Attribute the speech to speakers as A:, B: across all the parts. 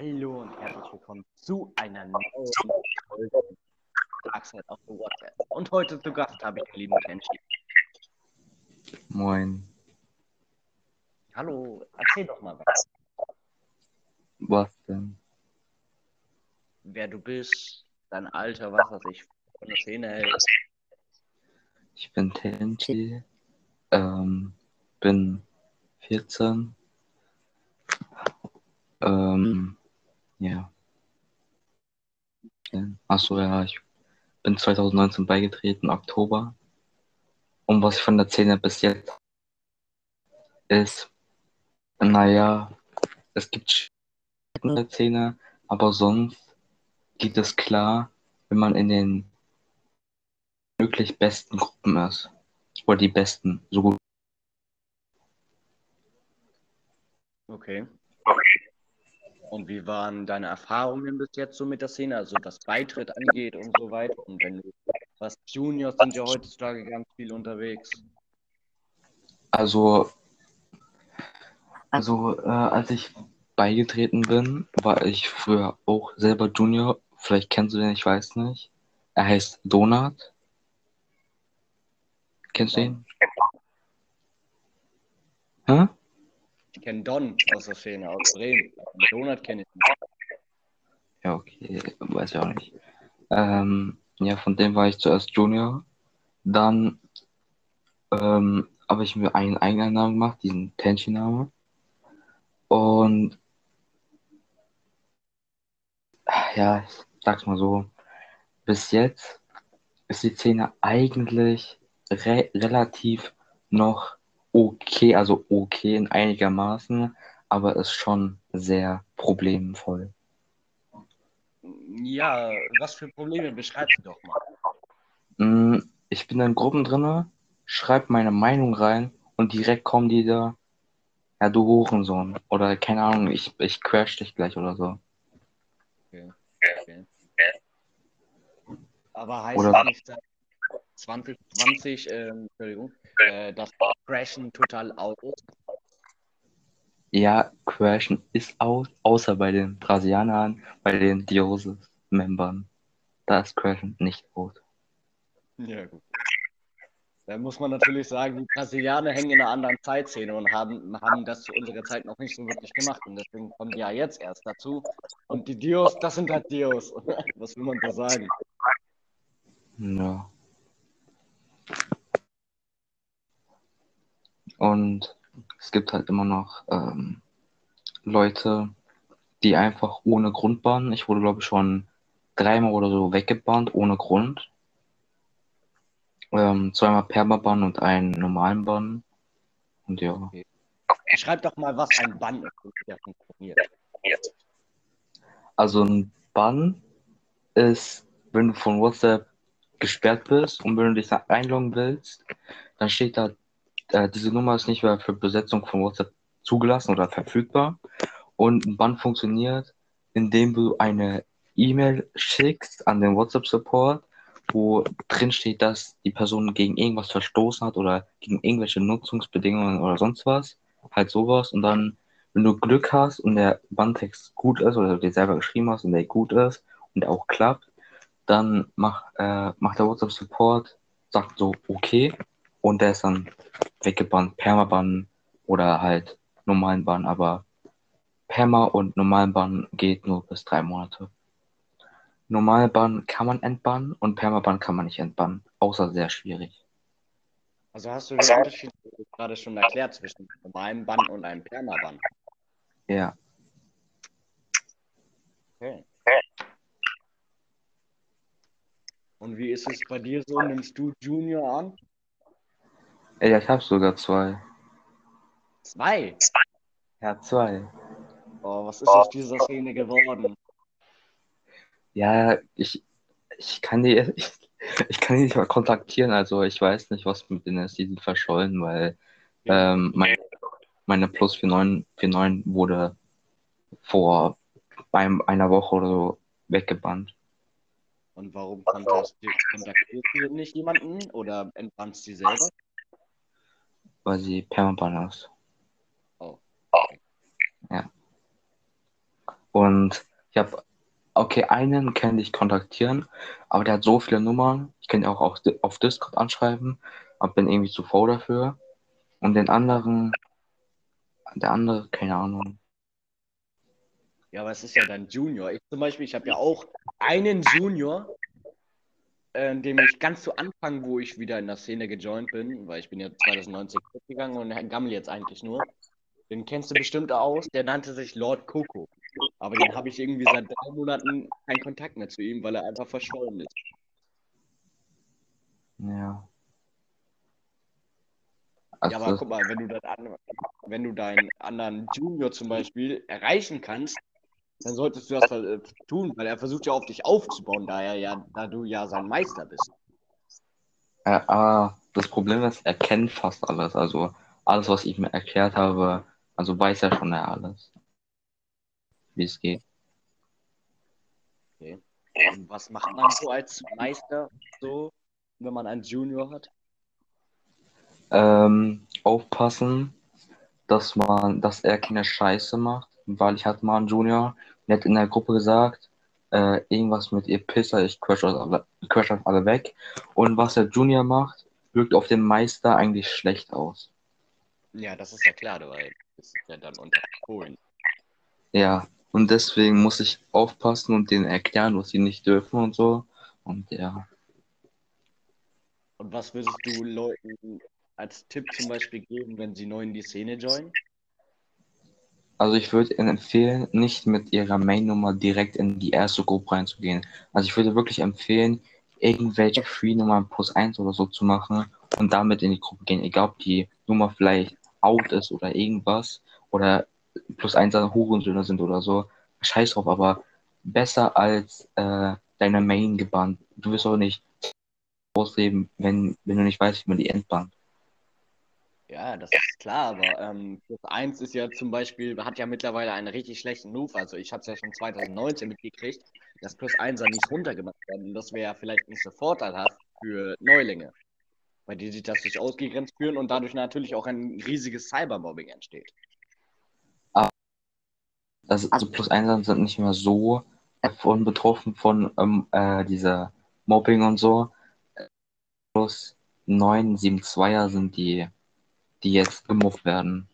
A: Hallo und herzlich willkommen zu einer neuen Folge Darkseid auf the WhatsApp. Und heute zu Gast habe ich den lieben Kenshi.
B: Moin.
A: Hallo, erzähl doch mal was.
B: Was denn?
A: Wer du bist, dein Alter, was weiß ich, von der Szene hältst.
B: Ich bin Tenchi, ähm, bin 14. Ähm, ja. Achso, ja, ich bin 2019 beigetreten, Oktober. Und was ich von der Szene bis jetzt ist, naja, es gibt in der Szene, aber sonst geht es klar, wenn man in den möglich besten Gruppen ist. Oder die besten, so gut.
A: Okay. Und wie waren deine Erfahrungen bis jetzt so mit der Szene, also was Beitritt angeht und so weiter? Und wenn du, was Juniors sind ja heutzutage ganz viel unterwegs.
B: Also, also äh, als ich beigetreten bin, war ich früher auch selber Junior. Vielleicht kennst du den, ich weiß nicht. Er heißt Donut. Kennst du ihn? Hä?
A: Ich kenne Don aus der Szene, aus Bremen. Donut kenne ich nicht.
B: Ja, okay, weiß ich auch nicht. Ähm, ja, von dem war ich zuerst Junior. Dann ähm, habe ich mir einen eigenen Namen gemacht, diesen Tenchi-Name. Und ja, ich sag's mal so, bis jetzt ist die Szene eigentlich re relativ noch okay, also okay in einigermaßen, aber ist schon sehr problemvoll.
A: Ja, was für Probleme beschreib sie doch mal.
B: Mm, Ich bin in Gruppen drinne, schreib meine Meinung rein und direkt kommen die da, ja, du Hurensohn. Oder keine Ahnung, ich, ich crash dich gleich oder so.
A: Okay. okay. Aber heißt
B: Oder-
A: das nicht seit 2020, ähm, Entschuldigung, äh, dass Crashen total out ist?
B: Ja, crashen ist aus, außer bei den Brasilianern, bei den Dioses-Membern. Da ist crashen nicht out.
A: Ja, gut. Da muss man natürlich sagen, die Brasilianer hängen in einer anderen Zeitszene und haben, haben das zu unserer Zeit noch nicht so wirklich gemacht. Und deswegen kommen die ja jetzt erst dazu. Und die Dios, das sind halt Dios. Was will man da sagen?
B: Ja. Und es gibt halt immer noch ähm, Leute, die einfach ohne Grund bannen. Ich wurde, glaube ich, schon dreimal oder so weggebannt, ohne Grund. Ähm, zweimal Permaban und einen normalen Bann. Und ja.
A: Schreib doch mal, was ein Bann ist und wie der funktioniert.
B: Also ein Bann ist, wenn du von WhatsApp gesperrt bist und wenn du dich einloggen willst, dann steht da, äh, diese Nummer ist nicht mehr für Besetzung von WhatsApp zugelassen oder verfügbar. Und ein Bann funktioniert, indem du eine E-Mail schickst an den WhatsApp-Support, wo drin steht, dass die Person gegen irgendwas verstoßen hat oder gegen irgendwelche Nutzungsbedingungen oder sonst was. Halt sowas. Und dann, wenn du Glück hast und der Banntext gut ist oder du dir selber geschrieben hast und der gut ist und auch klappt, dann mach, äh, macht der WhatsApp-Support, sagt so, okay, und der ist dann weggebannt, Permaban oder halt normalen Bann, aber Perma und normalen Bann geht nur bis drei Monate. Normalban kann man entbannen und Permaban kann man nicht entbannen, außer sehr schwierig.
A: Also hast du den Unterschied gerade schon erklärt zwischen einem normalen Bann und einem Permabann?
B: Ja,
A: Okay. Und wie ist es bei dir so? Nimmst du Junior an?
B: Ja, ich habe sogar zwei.
A: Zwei.
B: Ja, zwei.
A: Oh, was ist aus dieser Szene geworden?
B: Ja, ich, ich kann die, ich, ich kann die nicht mal kontaktieren, also ich weiß nicht, was mit denen ist. Die sind verschollen, weil ähm, mein, meine Plus 49, 49 wurde vor einem, einer Woche oder so weggebannt.
A: Und warum kontaktierst kontaktierst du nicht jemanden oder entbannst sie selber?
B: Weil sie Permaban ist.
A: Oh.
B: Ja. Und ich habe, okay, einen kann ich kontaktieren, aber der hat so viele Nummern. Ich kann ihn auch auf, auf Discord anschreiben, aber bin irgendwie zu faul dafür. Und den anderen, der andere, keine Ahnung.
A: Ja, aber es ist ja dein Junior. Ich zum Beispiel, ich habe ja auch einen Junior, äh, dem ich ganz zu Anfang, wo ich wieder in der Szene gejoint bin, weil ich bin ja 2019 gegangen und gammel jetzt eigentlich nur. Den kennst du bestimmt aus, der nannte sich Lord Coco. Aber den habe ich irgendwie seit drei Monaten keinen Kontakt mehr zu ihm, weil er einfach verschwunden ist.
B: Ja.
A: Ja, aber guck mal, wenn du, an, wenn du deinen anderen Junior zum Beispiel erreichen kannst, dann solltest du das äh, tun, weil er versucht ja auf dich aufzubauen, da er ja, da du ja sein Meister bist.
B: Äh, aber das Problem ist, er kennt fast alles. Also alles, was ich mir erklärt habe, also weiß er schon ja alles. Wie es geht.
A: Okay. Und was macht man so als Meister, so, wenn man einen Junior hat?
B: Ähm, aufpassen, dass man, dass er keine Scheiße macht, weil ich hatte mal einen Junior, der hat in der Gruppe gesagt, äh, irgendwas mit ihr Pisser, ich crash euch alle, crash euch alle weg. Und was der Junior macht, wirkt auf den Meister eigentlich schlecht aus.
A: Ja, das ist ja klar, weil das ist ja dann unter Polen.
B: Ja, und deswegen muss ich aufpassen und denen erklären, was sie nicht dürfen und so. Und ja.
A: Und was würdest du Leuten als Tipp zum Beispiel geben, wenn sie neu in die Szene joinen?
B: Also ich würde Ihnen empfehlen, nicht mit Ihrer Main-Nummer direkt in die erste Gruppe reinzugehen. Also ich würde wirklich empfehlen, irgendwelche Free-Nummern plus eins oder so zu machen und damit in die Gruppe gehen. Egal ob die Nummer vielleicht out ist oder irgendwas oder plus eins Hurensöhne sind oder so. Scheiß drauf, aber besser als äh, deine Main gebannt. Du wirst auch nicht ausleben, wenn, wenn du nicht weißt, wie man die entbannt.
A: Ja, das ist klar, aber ähm, Plus 1 ist ja zum Beispiel, hat ja mittlerweile einen richtig schlechten Ruf. Also ich habe es ja schon 2019 mitgekriegt, dass Plus 1 nicht runtergemacht werden. Und das wäre ja vielleicht nicht so vorteilhaft für Neulinge, weil die sich das durch ausgegrenzt führen und dadurch natürlich auch ein riesiges Cybermobbing entsteht.
B: Also, also Plus 1 sind nicht mehr so von betroffen von ähm, äh, dieser Mobbing und so. Plus 9, 7, 2er sind die die jetzt gemobbt werden.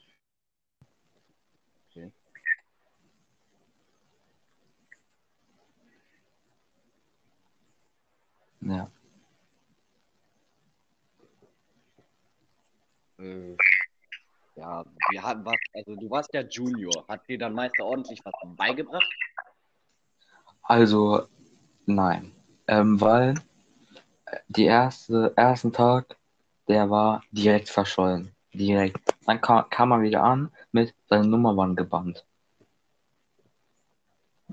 A: Okay.
B: Ja.
A: Äh, ja, wir haben was, also du warst ja Junior. Hat dir dann Meister ordentlich was beigebracht?
B: Also, nein. Ähm, weil die erste, ersten Tag, der war direkt verschollen direkt. Dann kam, kam er wieder an mit seine Nummer waren gebannt.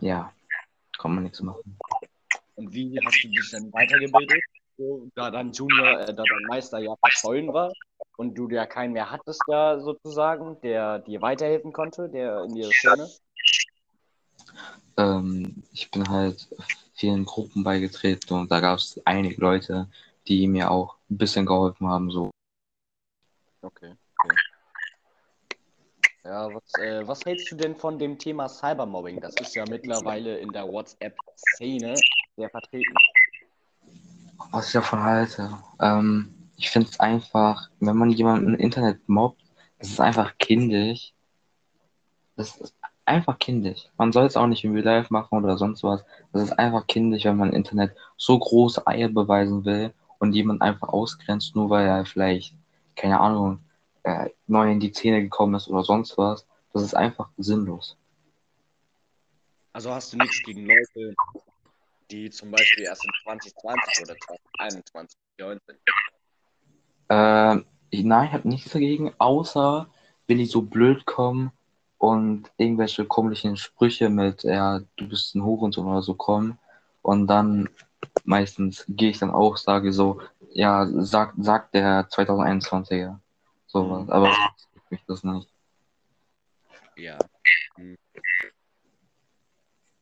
B: Ja, kann man nichts machen.
A: Und wie hast du dich dann weitergebildet? So, da dein Junior, äh, da dein Meister ja verschollen war und du ja keinen mehr hattest da sozusagen, der dir weiterhelfen konnte, der in dieser Szene?
B: Ähm, ich bin halt vielen Gruppen beigetreten und da gab es einige Leute, die mir auch ein bisschen geholfen haben, so
A: Okay. okay. Ja, was, äh, was hältst du denn von dem Thema Cybermobbing? Das ist ja mittlerweile in der WhatsApp-Szene sehr vertreten.
B: Was ich davon halte, ähm, ich finde es einfach, wenn man jemanden im Internet mobbt, das ist einfach kindisch. Das ist einfach kindisch. Man soll es auch nicht in Real Life machen oder sonst was. Das ist einfach kindisch, wenn man im Internet so große Eier beweisen will und jemand einfach ausgrenzt, nur weil er vielleicht keine Ahnung, äh, neu in die Szene gekommen ist oder sonst was. Das ist einfach sinnlos.
A: Also hast du nichts gegen Leute, die zum Beispiel erst in 2020 oder 2021 gejoint sind?
B: Äh, nein, ich habe nichts dagegen, außer wenn die so blöd kommen und irgendwelche komischen Sprüche mit, ja, du bist ein Hurensohn oder so kommen und dann meistens gehe ich dann auch, sage so, ja, sagt sag der 2021er. Sowas. Mhm. Aber ich das nicht.
A: Ja. Hm.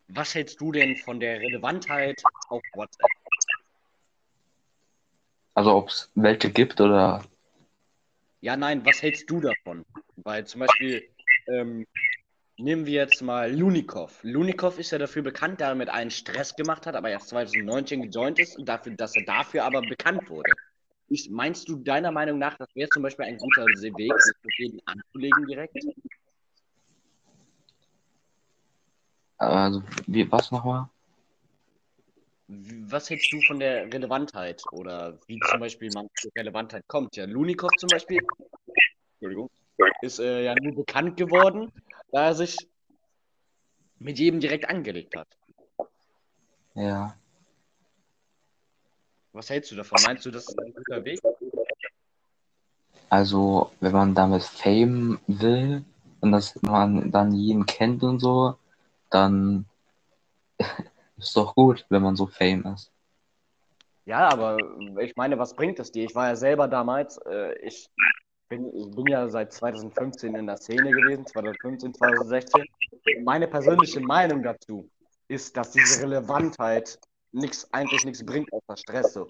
A: Was hältst du denn von der Relevantheit auf WhatsApp?
B: Also ob es welche gibt oder.
A: Ja, nein, was hältst du davon? Weil zum Beispiel, ähm, nehmen wir jetzt mal Lunikov. Lunikov ist ja dafür bekannt, dass er mit einen Stress gemacht hat, aber erst 2019 gejoint ist und dafür, dass er dafür aber bekannt wurde. Ich, meinst du deiner Meinung nach, das wäre zum Beispiel ein guter Weg, sich mit jeden anzulegen direkt?
B: Also, wie, was nochmal?
A: Was hältst du von der Relevantheit oder wie zum Beispiel man zur Relevantheit kommt? Ja, Lunikov zum Beispiel ist äh, ja nur bekannt geworden, da er sich mit jedem direkt angelegt hat.
B: Ja.
A: Was hältst du davon? Meinst du, das ist ein guter Weg?
B: Also, wenn man damit Fame will und dass man dann jeden kennt und so, dann ist doch gut, wenn man so Fame ist.
A: Ja, aber ich meine, was bringt es dir? Ich war ja selber damals, äh, ich bin, ich bin ja seit 2015 in der Szene gewesen, 2015, 2016. Und meine persönliche Meinung dazu ist, dass diese Relevantheit nix, eigentlich nichts bringt außer Stress. So.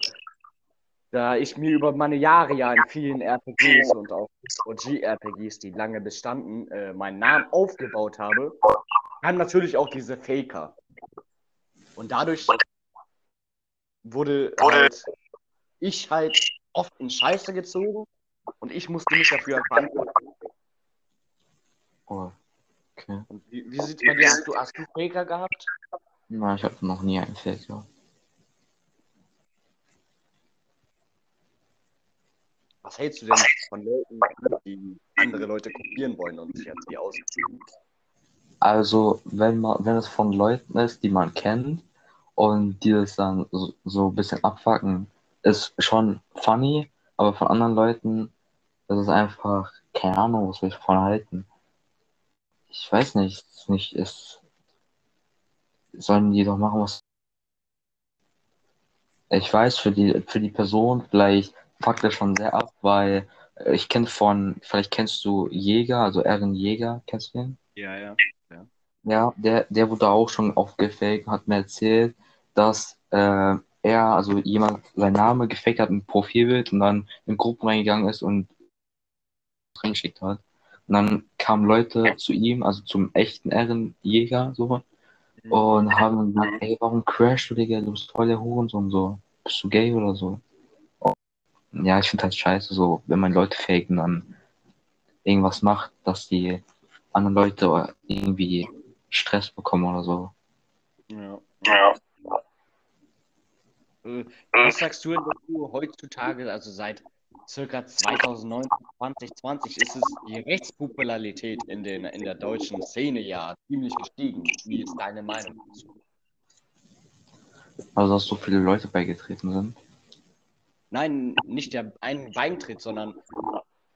A: Da ich mir über meine Jahre ja in vielen RPGs und auch OG-RPGs, die lange bestanden, äh, meinen Namen aufgebaut habe, haben natürlich auch diese Faker. Und dadurch wurde halt ich halt oft in Scheiße gezogen und ich musste mich dafür verantworten.
B: Oh, okay.
A: Und wie, wie sieht bei dir? Hast du, hast du Faker gehabt?
B: Nein, ich hatte noch nie einen Faker.
A: Was hältst du denn von Leuten, die andere Leute kopieren wollen und sich als die ausziehen?
B: Also, wenn man, wenn es von Leuten ist, die man kennt und die das dann so, so ein bisschen abfacken, ist schon funny, aber von anderen Leuten ist es einfach, keine Ahnung, was ich davon halten. Ich weiß nicht, es ist nicht, es sollen die doch machen, was. Ich weiß, für die, für die Person vielleicht fuckt das schon sehr ab, weil ich kenne von, vielleicht kennst du Jäger, also Erin Jäger, kennst du den?
A: Ja, ja. ja.
B: Ja, der, der wurde auch schon und hat mir erzählt, dass äh, er, also jemand sein Name gefaked hat im Profilbild und dann in Gruppen reingegangen ist und reingeschickt hat. Und dann kamen Leute zu ihm, also zum echten Ehrenjäger, so, und haben gesagt, ey, warum crashst du, Digga? Du bist voll der Hurensohn, so. Bist du gay oder so? Und ja, ich finde halt scheiße, so, wenn man Leute faken, dann irgendwas macht, dass die anderen Leute irgendwie Stress bekommen oder so.
A: Ja. ja. Äh, was sagst du dazu heutzutage, also seit circa 2019, 2020 ist es die Rechtspopularität in, den, in der deutschen Szene ja ziemlich gestiegen. Wie ist deine Meinung dazu?
B: Also, dass so viele Leute beigetreten sind?
A: Nein, nicht der ein Beintritt, sondern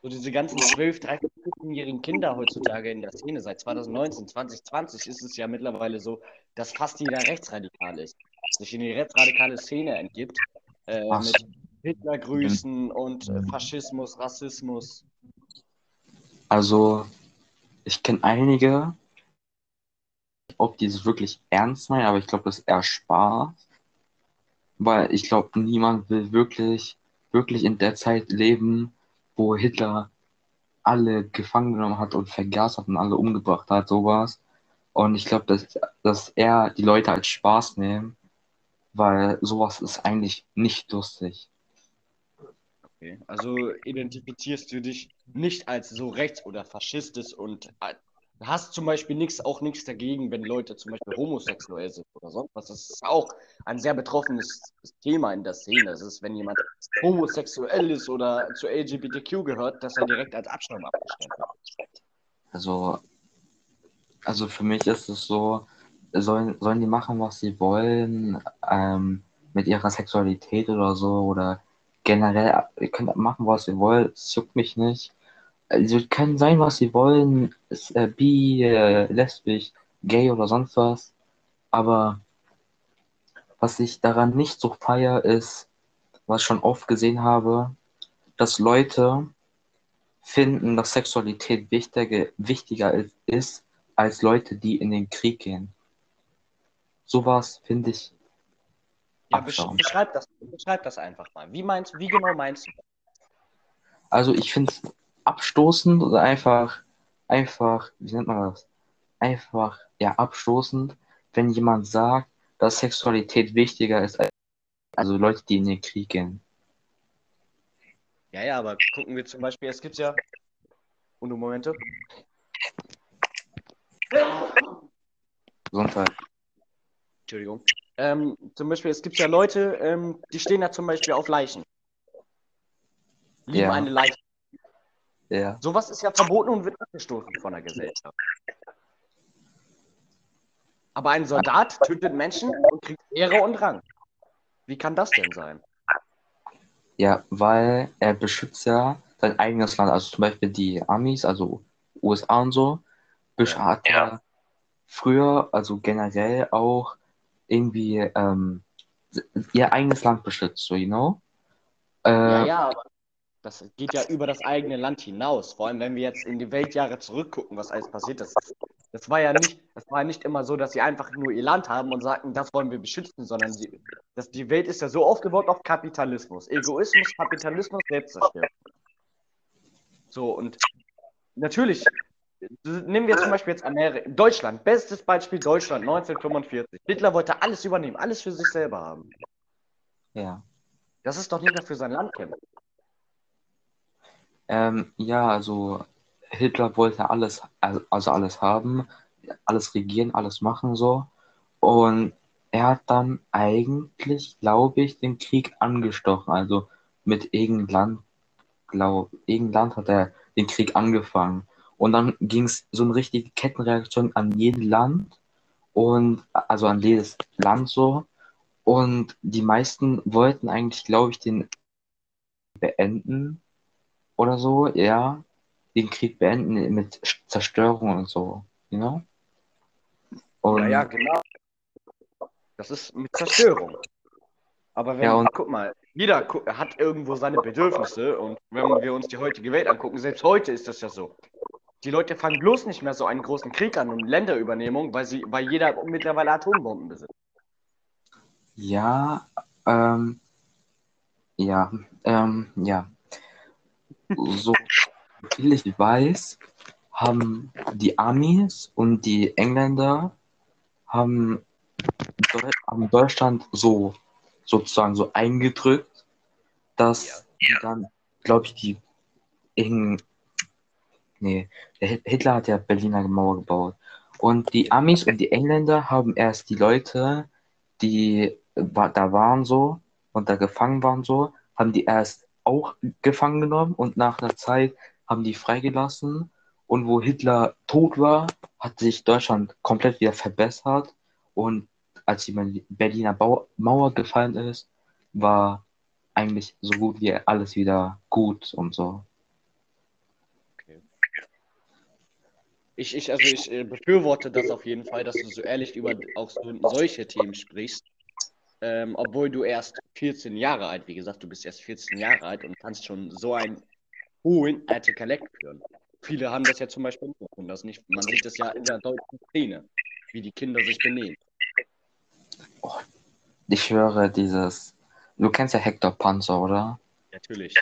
A: so diese ganzen 12, 13, 14-jährigen Kinder heutzutage in der Szene. Seit 2019, 2020 ist es ja mittlerweile so, dass fast jeder rechtsradikal ist sich in die rechtsradikale Szene entgibt, äh, mit Hitlergrüßen und äh, Faschismus, Rassismus.
B: Also, ich kenne einige, ob die es wirklich ernst meinen, aber ich glaube, das ist eher Spaß. Weil ich glaube, niemand will wirklich, wirklich in der Zeit leben, wo Hitler alle gefangen genommen hat und vergast hat und alle umgebracht hat, sowas. Und ich glaube, dass, dass er die Leute als Spaß nehmen weil sowas ist eigentlich nicht lustig.
A: Okay, also identifizierst du dich nicht als so rechts- oder faschistisch und äh, hast zum Beispiel nichts, auch nichts dagegen, wenn Leute zum Beispiel homosexuell sind oder sonst was. Das ist auch ein sehr betroffenes Thema in der Szene. Es ist, wenn jemand homosexuell ist oder zu LGBTQ gehört, dass er direkt als Abschirm abgestellt wird.
B: Also, also für mich ist es so, sollen, sollen die machen, was sie wollen, ähm, mit ihrer Sexualität oder so, oder generell, ihr könnt machen, was ihr wollt, es juckt mich nicht. Also, sie können sein, was sie wollen, ist, äh, bi, äh, lesbisch, gay oder sonst was, aber was ich daran nicht so feier, ist, was ich schon oft gesehen habe, dass Leute finden, dass Sexualität wichtiger, wichtiger ist als Leute, die in den Krieg gehen. Sowas finde ich.
A: Ja, beschreib das, beschreib das einfach mal. Wie meinst wie genau meinst du das?
B: Also ich finde es abstoßend oder einfach, einfach, wie nennt man das? einfach ja abstoßend, wenn jemand sagt, dass Sexualität wichtiger ist als also Leute, die in den Krieg gehen.
A: Ja, ja, aber gucken wir zum Beispiel, es gibt ja. Und Momente.
B: Gesundheit.
A: Entschuldigung. Ähm, zum Beispiel, es gibt ja Leute, ähm, die stehen da zum Beispiel auf Leichen. Lieben
B: Ja.
A: eine Leiche.
B: Ja.
A: Sowas ist ja verboten und wird abgestoßen von der Gesellschaft. Aber ein Soldat tötet Menschen und kriegt Ehre und Rang. Wie kann das denn sein?
B: Ja, weil er beschützt ja sein eigenes Land. Also zum Beispiel die Amis, also USA und so,
A: Ja.
B: hat er früher, also generell auch irgendwie ähm, ihr eigenes Land beschützt, so, you know? Äh,
A: Ja, ja, aber das geht ja über das eigene Land hinaus. Vor allem, wenn wir jetzt in die Weltjahre zurückgucken, was alles passiert ist. Das war ja nicht, das war nicht immer so, dass sie einfach nur ihr Land haben und sagten, das wollen wir beschützen, sondern die, das, die Welt ist ja so aufgebaut auf Kapitalismus. Egoismus, Kapitalismus, Selbstzerstörung. So, und natürlich, nehmen wir zum Beispiel jetzt Amerika, Deutschland, bestes Beispiel Deutschland, 1945. Hitler wollte alles übernehmen, alles für sich selber haben.
B: ja.
A: Das ist doch nicht mehr für sein Land kämpfen.
B: Ähm, ja, also Hitler wollte alles, also also alles haben, alles regieren, alles machen so. Und er hat dann eigentlich, glaube ich, den Krieg angestochen. Also mit irgendeinem Land, glaub, irgendein Land hat er den Krieg angefangen. Und dann ging es so eine richtige Kettenreaktion an jedes Land und also an jedes Land so. Und die meisten wollten eigentlich, glaube ich, den beenden oder so, ja, den Krieg beenden mit Zerstörung und so, you know? Und
A: Ja, ja, genau. Das ist mit Zerstörung. Aber wenn,
B: Ja, und-
A: guck mal, jeder hat irgendwo seine Bedürfnisse und wenn wir uns die heutige Welt angucken, selbst heute ist das ja so. Die Leute fangen bloß nicht mehr so einen großen Krieg an und Länderübernehmung, weil sie, weil jeder mittlerweile Atombomben besitzt.
B: ja, ähm, ja, ähm, ja. So viel ich weiß, haben die Amis und die Engländer haben, haben Deutschland so sozusagen so eingedrückt, dass die dann, glaube ich, die irgend, nee, Hitler hat ja Berliner Mauer gebaut. Und die Amis und die Engländer haben erst die Leute, die da waren so und da gefangen waren so, haben die erst auch gefangen genommen und nach einer Zeit haben die freigelassen. Und wo Hitler tot war, hat sich Deutschland komplett wieder verbessert. Und als die Berliner Mauer gefallen ist, war eigentlich so gut wie alles wieder gut und so.
A: Ich, ich, also ich äh, befürworte das auf jeden Fall, dass du so ehrlich über auch so, solche Themen sprichst. Ähm, obwohl du erst 14 Jahre alt, wie gesagt, du bist erst 14 Jahre alt und kannst schon so einen hohen Intellekt führen. Viele haben das ja zum Beispiel nicht und das nicht. Man sieht das ja in der deutschen Szene, wie die Kinder sich benehmen.
B: Ich höre dieses, du kennst ja Hector Panzer, oder?
A: Natürlich.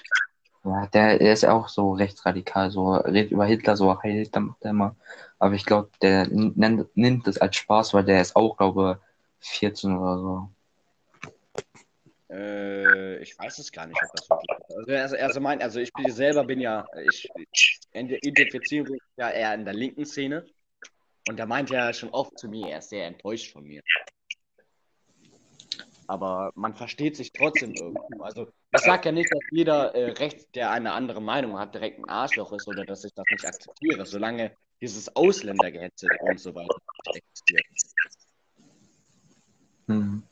B: Ja, der, der ist auch so rechtsradikal, so redet über Hitler, so Heil Hitler macht er immer. Aber ich glaube, der nennt, nimmt es als Spaß, weil der ist auch, glaube 14 oder so.
A: Äh, ich weiß es gar nicht, ob das wirklich ist. Also, also, also, mein, also ich bin selber bin ja, ich identifiziere mich ja eher in der linken Szene. Und der meint ja schon oft zu mir, er ist sehr enttäuscht von mir. Aber man versteht sich trotzdem irgendwo. Also ich sage ja nicht, dass jeder äh, rechts, der eine andere Meinung hat, direkt ein Arschloch ist oder dass ich das nicht akzeptiere, solange dieses Ausländergehetze und so weiter nicht existiert.
B: Hm.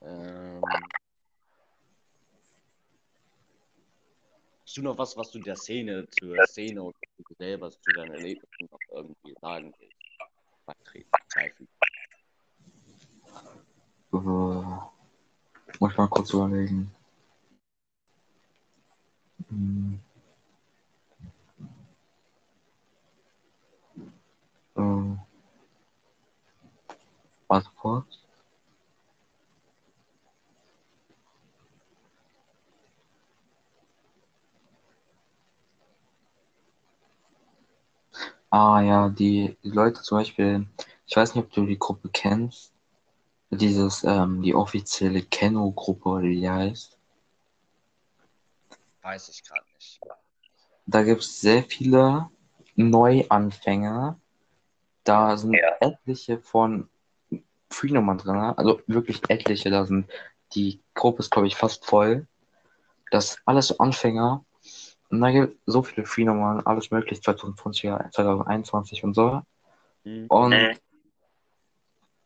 A: Ähm, hast du noch was, was du der Szene, zur Szene dir selber, zu deinen Erlebnissen noch irgendwie sagen willst? Beitreten, beifügen?
B: Äh, muss ich mal kurz überlegen. Hm. Äh, warte Ah ja, die, Leute zum Beispiel, ich weiß nicht, ob du die Gruppe kennst, dieses, ähm, die offizielle Kenno-Gruppe oder wie die heißt.
A: Weiß ich gerade nicht.
B: Da gibt es sehr viele Neuanfänger. Da sind etliche von Free-Nummern drin, also wirklich etliche. Da sind die Gruppe ist, glaube ich, fast voll. Das alles so Anfänger. Und da gibt so viele Free-Nummern, alles möglich, 2020, 2021 und so.
A: Mhm.
B: Und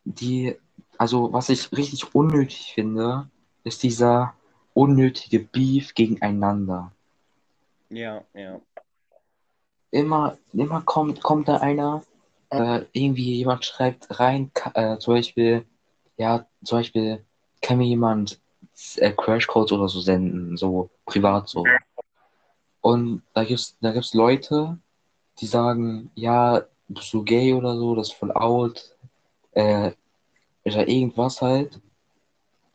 B: die, also was ich richtig unnötig finde, ist dieser unnötige Beef gegeneinander.
A: Ja, ja.
B: Immer, immer kommt, kommt da einer, äh, irgendwie jemand schreibt rein, äh, zum Beispiel, ja, zum Beispiel, kann mir jemand äh, Crashcodes oder so senden, so privat so. Und da gibt's, da gibt's Leute, die sagen, ja, bist du gay oder so, das ist voll out, äh, oder irgendwas halt.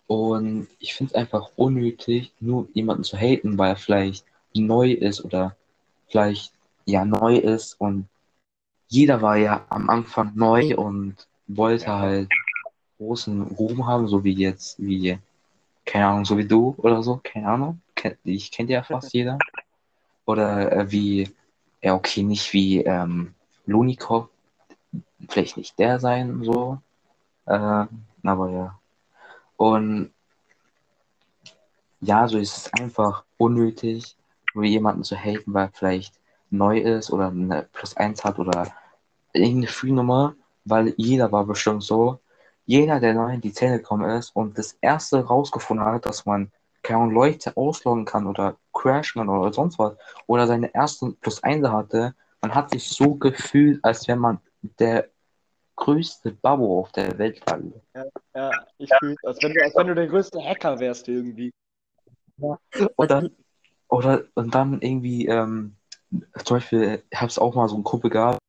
B: Und ich finde es einfach unnötig, nur jemanden zu haten, weil er vielleicht neu ist oder vielleicht ja neu ist und jeder war ja am Anfang neu und wollte halt großen Ruhm haben, so wie jetzt, wie, keine Ahnung, so wie du oder so, keine Ahnung. Ich kennt ja fast jeder. Oder äh, wie, ja, okay, nicht wie ähm, Lunikov, vielleicht nicht der sein, so. Äh, aber ja. Und ja, so ist es einfach unnötig, nur jemanden zu haten, weil vielleicht neu ist oder eine Plus 1 hat oder irgendeine Free-Nummer, weil jeder war bestimmt so. Jeder, der neu in die Szene gekommen ist und das erste rausgefunden hat, dass man keine Leute ausloggen kann oder crashen kann oder sonst was oder seine ersten Plus 1 hatte, man hat sich so gefühlt, als wäre man der größte Babo auf der Welt war.
A: Ja, ich fühle als wenn du, als wenn du der größte Hacker wärst irgendwie.
B: Oder, oder und dann irgendwie, ähm, zum Beispiel, ich habe es auch mal so eine Gruppe gehabt,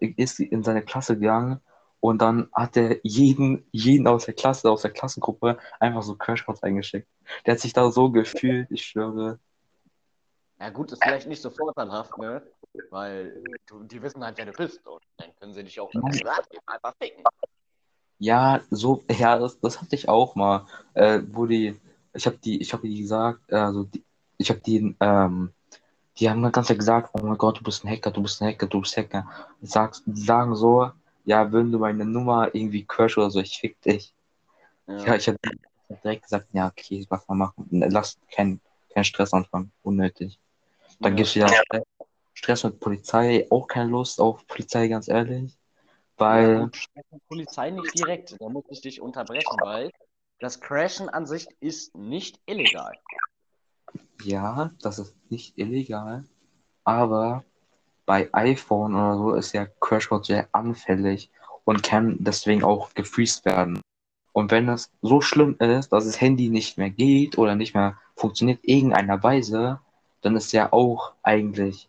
B: ist in seine Klasse gegangen und dann hat er jeden, jeden aus der Klasse, aus der Klassengruppe einfach so Crashcodes eingeschickt. Der hat sich da so gefühlt, ich schwöre.
A: Ja, gut, ist vielleicht nicht so vorteilhaft, ne? Weil du, die wissen halt, wer du bist. Und dann können sie dich auch einfach ficken.
B: Ja, so, ja, das, das hatte ich auch mal, äh, wo die, ich habe die, ich habe die gesagt, also die, ich habe die, ähm, die haben ganze Zeit gesagt, oh mein Gott, du bist ein Hacker, du bist ein Hacker, du bist Hacker. Ich sag's, die sagen so, ja, wenn du meine Nummer irgendwie crash oder so, ich fick dich. Ja, ich habe direkt gesagt, ja, okay, was mal machen. Lass keinen keinen Stress anfangen, unnötig. Dann
A: Ja.
B: gibt's wieder Stress, Stress mit Polizei, auch keine Lust auf Polizei, ganz ehrlich.
A: Ja,
B: Weil,
A: mit Polizei nicht direkt. Da muss ich dich unterbrechen, weil das Crashen an sich ist nicht illegal.
B: ja, das ist nicht illegal, aber bei iPhone oder so ist ja Crashcode sehr anfällig und kann deswegen auch gefreezed werden. Und wenn es so schlimm ist, dass das Handy nicht mehr geht oder nicht mehr funktioniert irgendeiner Weise, dann ist ja auch eigentlich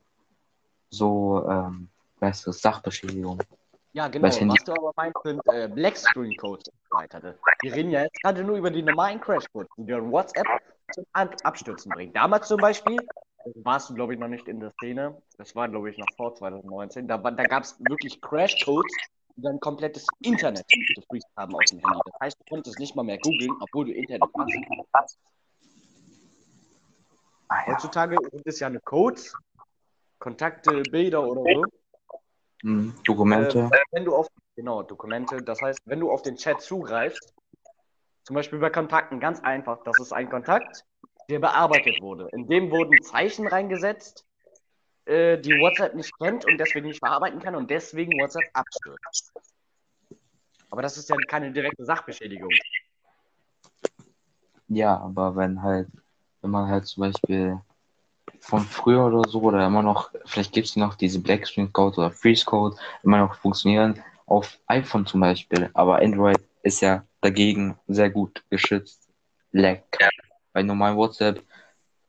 B: so, ähm, weißt du, Sachbeschädigung.
A: Ja, genau.
B: Weil's Handy-
A: Was du aber meinst, sind äh, Blackscreen Codes und so weiter. ne? Wir reden ja jetzt gerade nur über die normalen Crash Codes, die dir WhatsApp zum Ab Abstürzen bringen. Damals zum Beispiel, das warst du, glaube ich, noch nicht in der Szene. Das war, glaube ich, noch vor 2019. Da, da gab es wirklich Crash Codes, die dein komplettes Internet gefreezed haben aus dem Handy. Das heißt, du konntest nicht mal mehr googeln, obwohl du Internet hast.
B: Ah, ja.
A: Heutzutage sind es ja eine Codes, Kontakte, Bilder oder so.
B: Hm, Dokumente.
A: Ähm, wenn du auf, genau, Dokumente, das heißt, wenn du auf den Chat zugreifst, zum Beispiel bei Kontakten, ganz einfach, das ist ein Kontakt, der bearbeitet wurde. In dem wurden Zeichen reingesetzt, äh, die WhatsApp nicht kennt und deswegen nicht verarbeiten kann und deswegen WhatsApp abstürzt. Aber das ist ja keine direkte Sachbeschädigung.
B: Ja, aber wenn halt, wenn man halt zum Beispiel von früher oder so oder immer noch, vielleicht gibt es noch diese Blackscreen Code oder Freeze Code, immer noch funktionieren, auf iPhone zum Beispiel, aber Android ist ja dagegen sehr gut geschützt. Lag. Bei normalen WhatsApp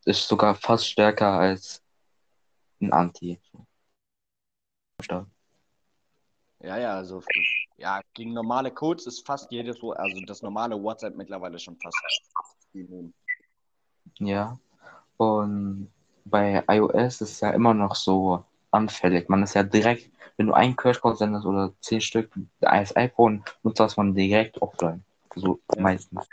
B: ist sogar fast stärker als ein Anti.
A: Ja, ja, also ja, gegen normale Codes ist fast jedes, also das normale WhatsApp mittlerweile schon fast immun.
B: Ja. Und bei iOS ist ja immer noch so anfällig. Man ist ja direkt, wenn du einen Crashcode sendest oder zehn Stück als iPhone, nutzt das man direkt offline. So
A: Ja.
B: meistens.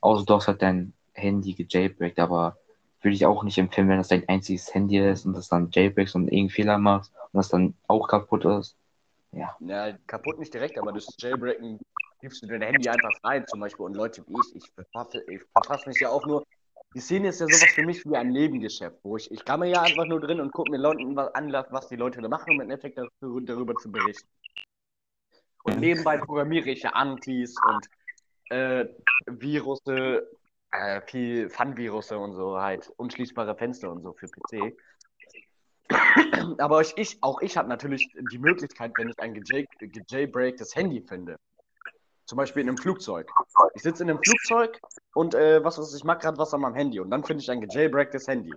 B: Außer du hast halt dein Handy gejailbreakt, aber würde ich auch nicht empfehlen, wenn das dein einziges Handy ist und das dann jailbreakst und irgendeinen Fehler machst und das dann auch kaputt ist. Ja.
A: Ja, kaputt nicht direkt, aber das Jailbreaken gibst du dein Handy einfach frei, zum Beispiel. Und Leute wie ich, ich verfasse, ich verfasse mich ja auch nur. Die Szene ist ja sowas für mich wie ein Nebengeschäft, wo ich, ich kann mir ja einfach nur drin und gucke mir Leuten was an, was die Leute da machen, um im Endeffekt darüber, zu berichten. Und nebenbei programmiere ich ja Antis und äh, Virusse, äh, viel Fun-Virusse und so halt, unschließbare Fenster und so für PC. Aber ich, ich, auch ich habe natürlich die Möglichkeit, wenn ich ein gejay- gejailbreaktes Handy finde, zum Beispiel in einem Flugzeug. Ich sitze in einem Flugzeug und äh, was weiß ich, mache gerade was an meinem Handy und dann finde ich ein gejailbreaktes Handy.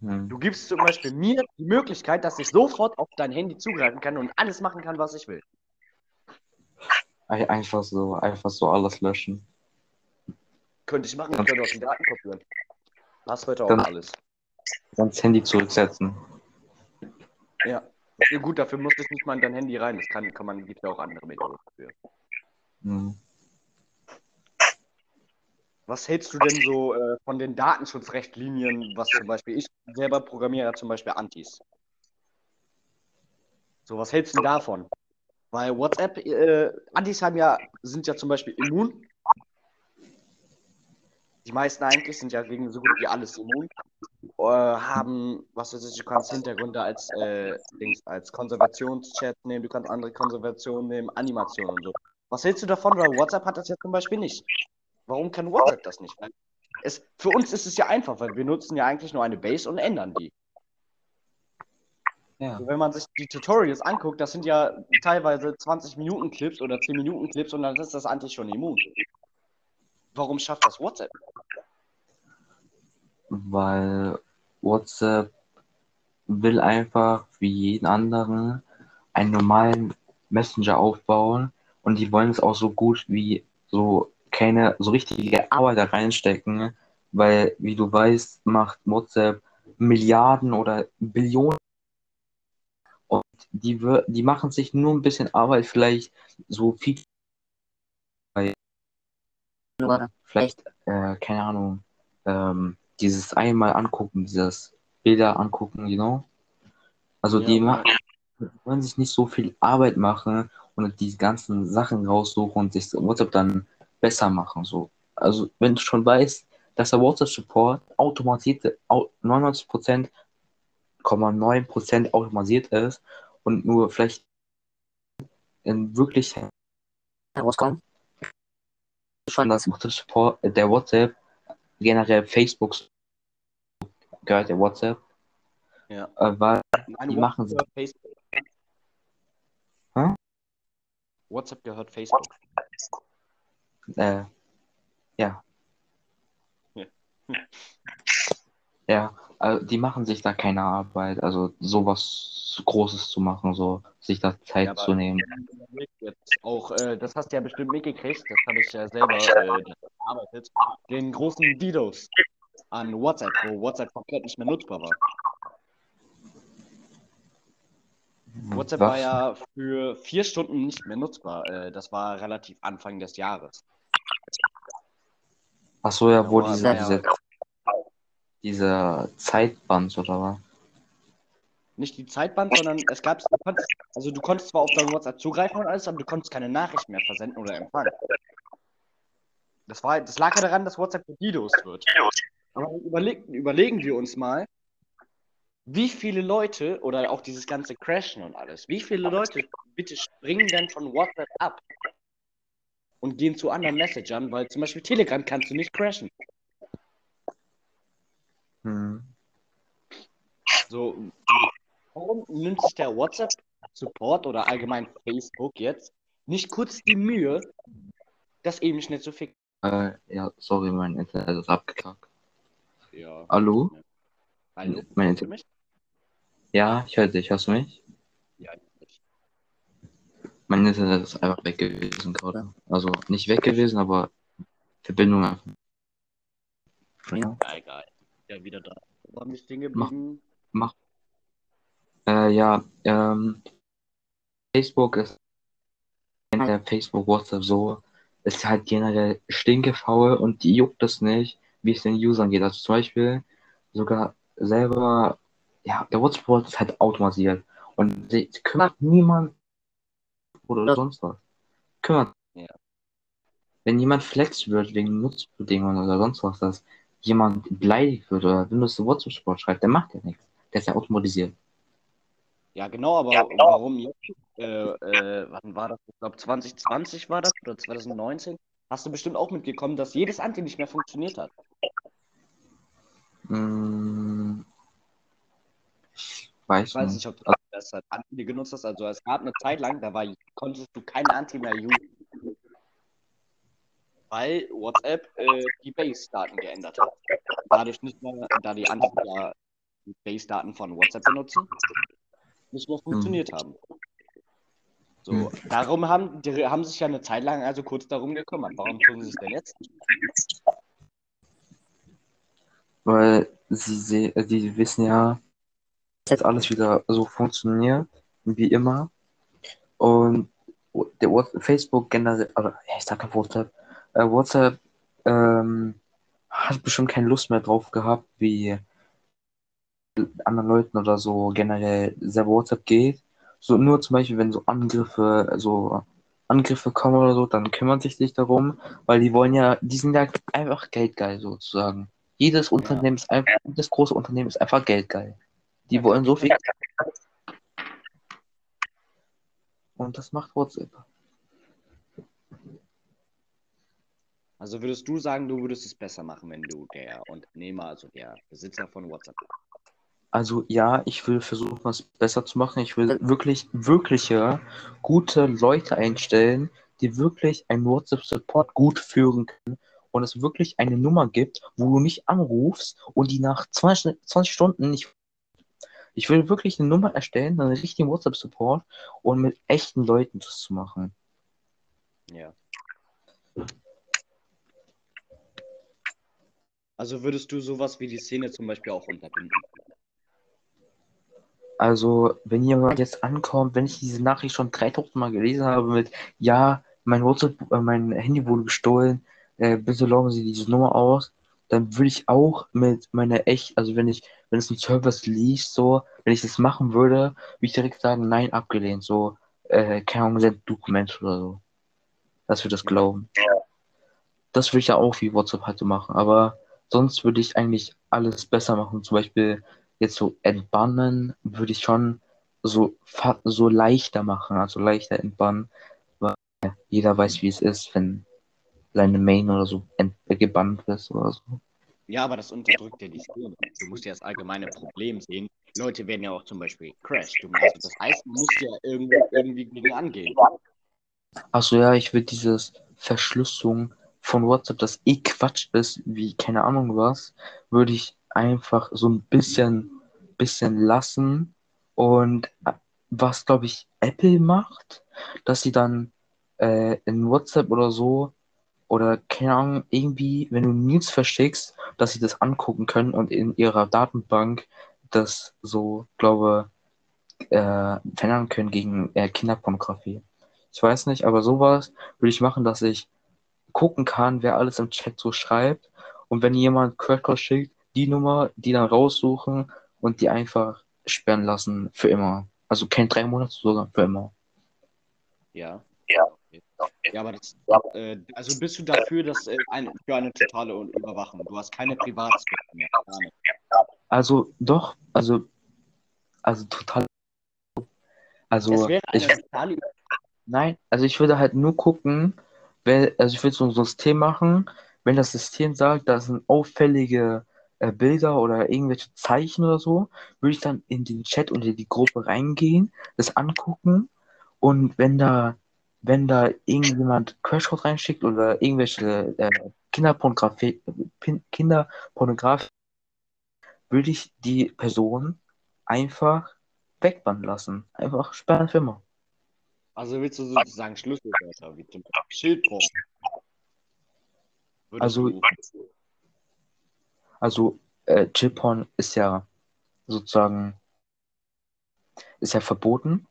B: Hm.
A: Du gibst zum Beispiel mir die Möglichkeit, dass ich sofort auf dein Handy zugreifen kann und alles machen kann, was ich will.
B: Ein- Einfach so, einfach so alles löschen.
A: Könnte ich machen, ich könnte auch die Daten kopieren. Passwörter
B: Dann-
A: und alles.
B: Dann das Handy zurücksetzen.
A: Ja. ja. Gut, dafür muss ich nicht mal in dein Handy rein. Das kann, kann man, gibt ja auch andere Methoden für.
B: Hm.
A: Was hältst du denn so äh, von den Datenschutzrichtlinien, was zum Beispiel ich selber programmiere, zum Beispiel Antis? So, was hältst du davon? Weil WhatsApp, äh, Antis haben ja, sind ja zum Beispiel immun. Die meisten eigentlich sind ja gegen so gut wie alles immun. Äh, haben, was weiß ich, du kannst Hintergründe als, äh, Dings, als Konservationschat nehmen, du kannst andere Konservationen nehmen, Animationen und so. Was hältst du davon? Weil WhatsApp hat das ja zum Beispiel nicht. Warum kann WhatsApp das nicht? Es, für uns ist es ja einfach, weil wir nutzen ja eigentlich nur eine Base und ändern die.
B: Ja.
A: Also wenn man sich die Tutorials anguckt, das sind ja teilweise 20 Minuten Clips oder 10 Minuten Clips und dann ist das eigentlich schon immun. Warum schafft das WhatsApp?
B: Weil WhatsApp will einfach wie jeden anderen einen normalen Messenger aufbauen und die wollen es auch so gut wie so keine so richtige Arbeit da reinstecken, weil wie du weißt, macht WhatsApp Milliarden oder Billionen und die, die machen sich nur ein bisschen Arbeit vielleicht so viel
C: Nur
B: vielleicht, äh, keine Ahnung, ähm, dieses einmal angucken, dieses Bilder angucken, you know? Also
A: Ja,
B: die machen, wollen sich nicht so viel Arbeit machen und die ganzen Sachen raussuchen und sich WhatsApp dann besser machen, so. Also wenn du schon weißt, dass der WhatsApp-Support automatisiert, au- 99%, 9% automatisiert ist und nur vielleicht in wirklich
C: herauskommen.
B: Schon das WhatsApp, der WhatsApp, generell Facebook gehört der WhatsApp,
A: Ja.
B: äh, weil
A: Nein,
B: Die machen
A: WhatsApp gehört Facebook.
B: Hä?
A: WhatsApp gehört Facebook.
B: äh, ja.
A: Ja.
B: Ja, also die machen sich da keine Arbeit, also sowas Großes zu machen, so sich da Zeit
A: Ja,
B: zu nehmen.
A: Auch, äh, das hast du ja bestimmt mitgekriegt, das habe ich ja selber äh, gearbeitet, den großen DDoS an WhatsApp, wo WhatsApp komplett nicht mehr nutzbar war. WhatsApp
B: Was?
A: war ja für vier Stunden nicht mehr nutzbar. Äh, das war relativ Anfang des Jahres.
B: Ach so, ja, wo diese,
A: ja.
B: diese, diese Zeitband oder was?
A: Nicht die Zeitband, sondern es gab, also du konntest zwar auf dein WhatsApp zugreifen und alles, aber du konntest keine Nachrichten mehr versenden oder empfangen. Das, war, das lag ja daran, dass WhatsApp gedidosed wird. Aber überleg, überlegen wir uns mal, wie viele Leute oder auch dieses ganze Crashen und alles, wie viele Leute bitte springen denn von WhatsApp ab und gehen zu anderen Messagern, weil zum Beispiel Telegram kannst du nicht crashen.
B: Hm.
A: So, warum nimmt sich der WhatsApp-Support oder allgemein Facebook jetzt nicht kurz die Mühe, das eben schnell zu fixen?
B: Äh, ja, sorry, mein Internet ist abgekackt.
A: Ja.
B: Hallo?
A: Hallo?
B: Mein
A: Hörst du
B: Internet.
A: mich?
B: Ja, ich höre dich, hörst du mich?
A: Ja, ich-
B: Mein Internet ist einfach weg gewesen gerade. Also nicht weg gewesen, aber Verbindung einfach. Ja.
A: ja, egal. Ja, wieder da. Haben wir stehen geblieben?
B: Äh, ja, ähm, Facebook ist äh, Facebook, WhatsApp so, ist halt generell stinkefaul und die juckt es nicht, wie es den Usern geht. Also zum Beispiel sogar selber, ja, der WhatsApp ist halt automatisiert und sie kümmert niemand oder
C: Ja.
B: sonst was. Kümmert.
A: Ja.
B: Wenn jemand flex wird wegen Nutzbedingungen oder sonst was, dass jemand beleidigt wird oder Windows WhatsApp-Sport schreibt, der macht ja nichts. Der ist ja automatisiert.
A: Ja, genau, aber warum jetzt? Äh, äh, wann war das? Ich glaube 2020 war das oder 2019. Hast du bestimmt auch mitgekommen, dass jedes Anti nicht mehr funktioniert hat.
B: Mm, ich weiß
A: Ich weiß
B: nicht.
A: nicht, ob du das als Anti genutzt hast. Also es gab eine Zeit lang, da war, konntest du kein Anti mehr usen. Weil WhatsApp äh, die Base-Daten geändert hat. Dadurch nicht mehr, da die ja die Base-Daten von WhatsApp benutzen, nicht mehr funktioniert haben. So,
B: Hm.
A: darum haben, die haben sich ja eine Zeit lang also kurz darum gekümmert. Warum tun sie es denn jetzt?
B: Weil sie, se äh, die wissen ja, dass alles wieder so funktioniert, wie immer. Und der What Facebook generell, ja, ich sag ja WhatsApp, äh, WhatsApp ähm, hat bestimmt keine Lust mehr drauf gehabt, wie anderen Leuten oder so generell selber WhatsApp geht. So nur zum Beispiel, wenn so Angriffe, so Angriffe kommen oder so, dann kümmern sich nicht darum, weil die wollen ja, die sind ja einfach geldgeil sozusagen. Jedes Unternehmen ist einfach, jedes große Unternehmen ist einfach geldgeil. Die wollen so viel. Und das macht WhatsApp.
A: Also würdest du sagen, du würdest es besser machen, wenn du der Unternehmer, also der Besitzer von WhatsApp bist?
B: Also ja, ich will versuchen, was besser zu machen. Ich will wirklich, wirkliche, gute Leute einstellen, die wirklich einen WhatsApp-Support gut führen können und es wirklich eine Nummer gibt, wo du nicht anrufst und die nach 20, 20 Stunden nicht. Ich will wirklich eine Nummer erstellen, einen richtigen WhatsApp-Support und mit echten Leuten das zu machen.
A: Ja. Also würdest du sowas wie die Szene zum Beispiel auch unterbinden?
B: Also, wenn jemand jetzt ankommt, wenn ich diese Nachricht schon 3000 Mal gelesen habe mit, ja, mein WhatsApp, äh, mein Handy wurde gestohlen, äh, bitte loggen Sie diese Nummer aus, dann würde ich auch mit meiner echt, also wenn ich, wenn es ein Service liest, so, wenn ich das machen würde, würde ich direkt sagen, nein, abgelehnt, so, äh, keine Ahnung, send Dokument oder so. Dass wir das glauben. Das würde ich ja auch wie WhatsApp halt so machen, aber sonst würde ich eigentlich alles besser machen. Zum Beispiel jetzt so entbannen würde ich schon so, so leichter machen, also leichter entbannen, weil jeder weiß, wie es ist, wenn seine Main oder so gebannt ist oder so.
A: Ja, aber das unterdrückt ja die Szene. Du musst ja das allgemeine Problem sehen. Leute werden ja auch zum Beispiel crashed. Das heißt, du musst ja irgendwie, irgendwie gegen angehen.
B: Achso, ja, ich würde dieses Verschlüsselung von WhatsApp, das eh Quatsch ist, wie keine Ahnung was, würde ich einfach so ein bisschen, bisschen lassen. Und äh, was, glaube ich, Apple macht, dass sie dann äh, in WhatsApp oder so, oder keine Ahnung, irgendwie, wenn du News verschickst, dass sie das angucken können und in ihrer Datenbank das so, glaube, äh, verändern können gegen äh, Kinderpornografie. Ich weiß nicht, aber sowas würde ich machen, dass ich gucken kann, wer alles im Chat so schreibt. Und wenn jemand Crashcode schickt, die Nummer, die dann raussuchen und die einfach sperren lassen für immer. Also kein drei Monate, sogar für immer.
A: Ja. Ja, aber das, äh, also bist du dafür, dass äh, eine, für eine totale Überwachung? Du hast keine Privatsphäre mehr.
B: Also doch, also, also total. Also
A: Es wäre eine
B: ich, nein, also ich würde halt nur gucken, wenn, also ich würde so ein System machen, wenn das System sagt, da sind auffällige äh, Bilder oder irgendwelche Zeichen oder so, würde ich dann in den Chat oder die Gruppe reingehen, das angucken und wenn da, wenn da irgendjemand Crashcode reinschickt oder irgendwelche äh, Kinderpornografie, Kinderpornografie, würde ich die Person einfach wegbannen lassen. Einfach sperren für immer.
A: Also willst du sozusagen Schlüsselwörter, wie zum Beispiel Schildporn? Würdest
B: Also-
A: du,
B: Also, äh, Chillporn ist ja sozusagen, ist ja verboten.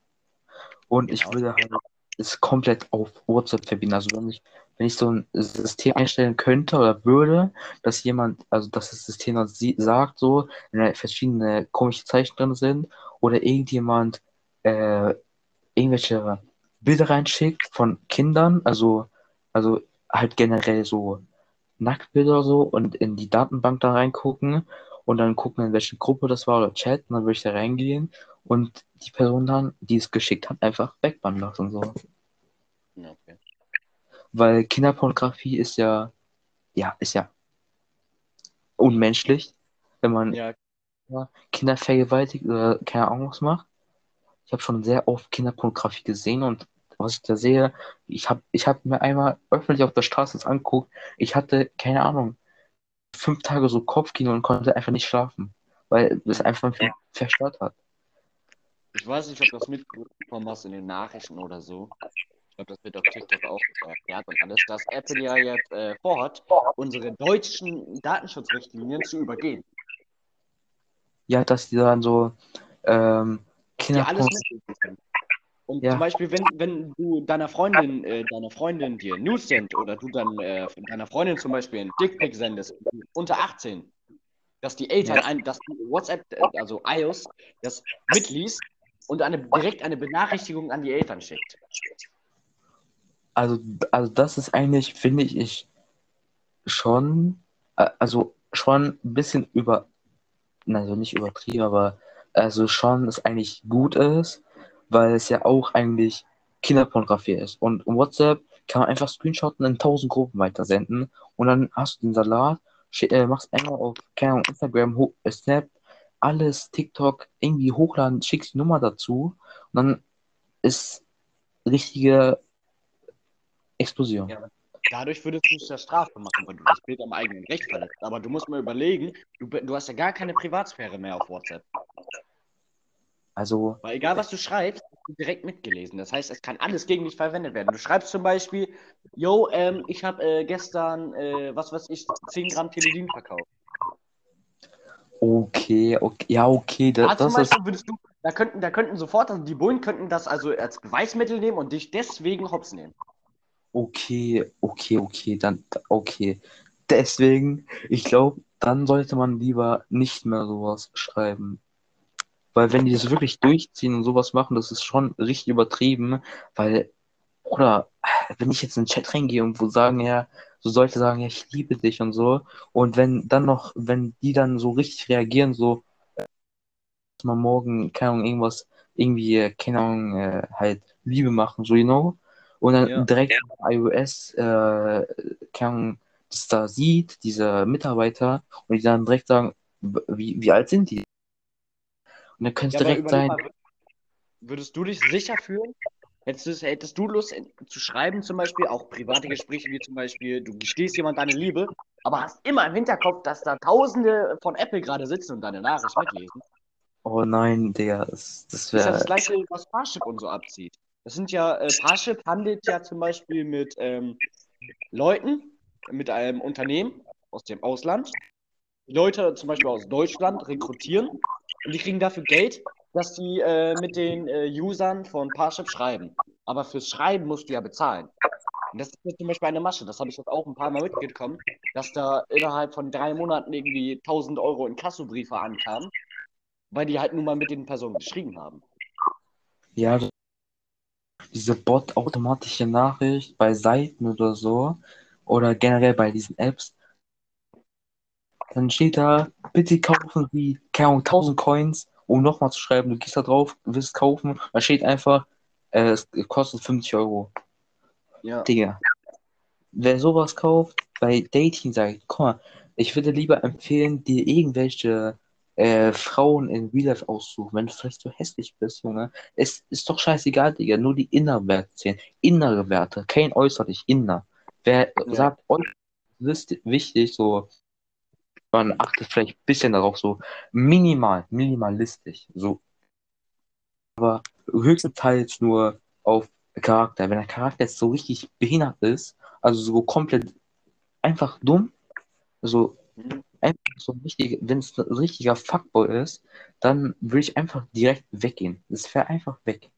B: Und ich
A: Genau.
B: würde halt es komplett auf WhatsApp verbinden. Also wenn ich, wenn ich so ein System einstellen könnte oder würde, dass jemand, also dass das System dann sie- sagt, so, wenn da verschiedene komische Zeichen drin sind, oder irgendjemand äh, irgendwelche Bilder reinschickt von Kindern, also, also halt generell so Nacktbilder oder so und in die Datenbank da reingucken und dann gucken, in welche Gruppe das war oder Chat, und dann würde ich da reingehen und die Person dann, die es geschickt hat, einfach wegbannen lassen. So.
A: Okay.
B: Weil Kinderpornografie ist ja, ja, ist ja unmenschlich, wenn man
A: Ja,
B: Kinder vergewaltigt oder keine Ahnung was macht. Ich habe schon sehr oft Kinderpornografie gesehen und was ich da sehe, ich habe ich hab mir einmal öffentlich auf der Straße das angeguckt. Ich hatte, keine Ahnung, fünf Tage so Kopfkino und konnte einfach nicht schlafen, weil es einfach mich verstört hat.
A: ich weiß nicht, ob das mitbekommen hast in den Nachrichten oder so. Ich glaube, das wird auf TikTok auch erklärt und alles, dass Apple ja jetzt äh, vorhat, unsere deutschen Datenschutzrichtlinien zu übergehen.
B: Ja, dass die dann so ähm,
A: Die alles können. Und
B: Ja.
A: zum Beispiel, wenn, wenn du deiner Freundin, äh, deiner Freundin dir News sendest oder du dann äh, deiner Freundin zum Beispiel einen Dickpic sendest, unter 18, dass die Eltern, ein, dass die WhatsApp, äh, also iOS, das mitliest und eine, direkt eine Benachrichtigung an die Eltern schickt.
B: Also, also das ist eigentlich, finde ich, ich schon, äh, also schon ein bisschen über, also nicht übertrieben, aber also schon es eigentlich gut ist, weil es ja auch eigentlich Kinderpornografie ist. Und WhatsApp kann man einfach screenshotten in tausend Gruppen weitersenden und dann hast du den Salat, äh, machst einmal auf, Ahnung, Instagram, äh, Snap, alles, TikTok, irgendwie hochladen, schickst die Nummer dazu und dann ist richtige Explosion.
A: Ja. Dadurch würdest du es ja strafbar machen, weil du das Bild am eigenen Recht verletzt. Aber du musst mal überlegen, du, du hast ja gar keine Privatsphäre mehr auf WhatsApp.
B: Also,
A: Weil egal, was du schreibst, direkt mitgelesen. Das heißt, es kann alles gegen dich verwendet werden. Du schreibst zum Beispiel, yo, ähm, ich habe äh, gestern, äh, was weiß ich, 10 Gramm Teledin verkauft.
B: okay, okay, ja, okay, da,
A: zum
B: das ist,
A: würdest du, da könnten, da könnten sofort, also die Bullen könnten das also als Beweismittel nehmen und dich deswegen hops nehmen.
B: okay, okay, okay, dann, okay. Deswegen, ich glaube, dann sollte man lieber nicht mehr sowas schreiben. Weil wenn die das wirklich durchziehen und sowas machen, das ist schon richtig übertrieben, weil, oder wenn ich jetzt in den Chat reingehe und wo sagen, ja, so sollte sagen, ja, ich liebe dich und so, und wenn dann noch, wenn die dann so richtig reagieren, so, dass man morgen, keine Ahnung, irgendwas, irgendwie, keine Ahnung, äh, halt Liebe machen, so, you know, und dann
A: Ja.
B: direkt iOS, äh, keine Ahnung, das da sieht, diese Mitarbeiter, und die dann direkt sagen, wie, wie alt sind die? Und dann könnte
A: Ja,
B: es
A: aber
B: direkt sein,
A: mal, würdest du dich sicher fühlen? Hättest du, hättest du Lust zu schreiben, zum Beispiel, auch private Gespräche, wie zum Beispiel, du gestehst jemand deine Liebe, aber hast immer im Hinterkopf, dass da Tausende von Apple gerade sitzen und deine Nachricht mitlesen?
B: oh nein, Digga, das, das
A: Das ist ja das
B: wäre,
A: gleiche, was Parship und so abzieht. Das sind ja, äh, Parship handelt ja zum Beispiel mit ähm, Leuten, mit einem Unternehmen aus dem Ausland, die Leute zum Beispiel aus Deutschland rekrutieren und die kriegen dafür Geld, dass die äh, mit den äh, Usern von Parship schreiben. Aber fürs Schreiben musst du ja bezahlen. Und das ist zum Beispiel eine Masche. Das habe ich jetzt auch ein paar Mal mitbekommen, dass da innerhalb von drei Monaten irgendwie 1000 Euro in Kassobriefe ankamen, weil die halt nun mal mit den Personen geschrieben haben.
B: ja, diese Bot-automatische Nachricht bei Seiten oder so, oder generell bei diesen Apps, dann steht da, bitte kaufen Sie, keine Ahnung, 1000 Coins, um nochmal zu schreiben, du gehst da drauf, willst kaufen, da steht einfach, äh, es kostet 50 Euro.
A: Ja.
B: Digga, wer sowas kauft, bei Dating sagt, guck mal, ich würde lieber empfehlen, dir irgendwelche äh, Frauen in Real Life aussuchen, wenn du vielleicht so hässlich bist, Junge. Es ist doch scheißegal, Digga, nur die Innerwerte zählen. Innere Werte, kein äußerlich, inner. Wer
A: Ja.
B: sagt, euch ist wichtig, so, man achtet vielleicht ein bisschen darauf, so minimal, minimalistisch, so. Aber höchstenteils nur auf Charakter. Wenn der Charakter jetzt so richtig behindert ist, also so komplett einfach dumm, so, einfach so richtig, wenn es ein richtiger Fuckboy ist, dann würde ich einfach direkt weggehen. Es wäre einfach weg.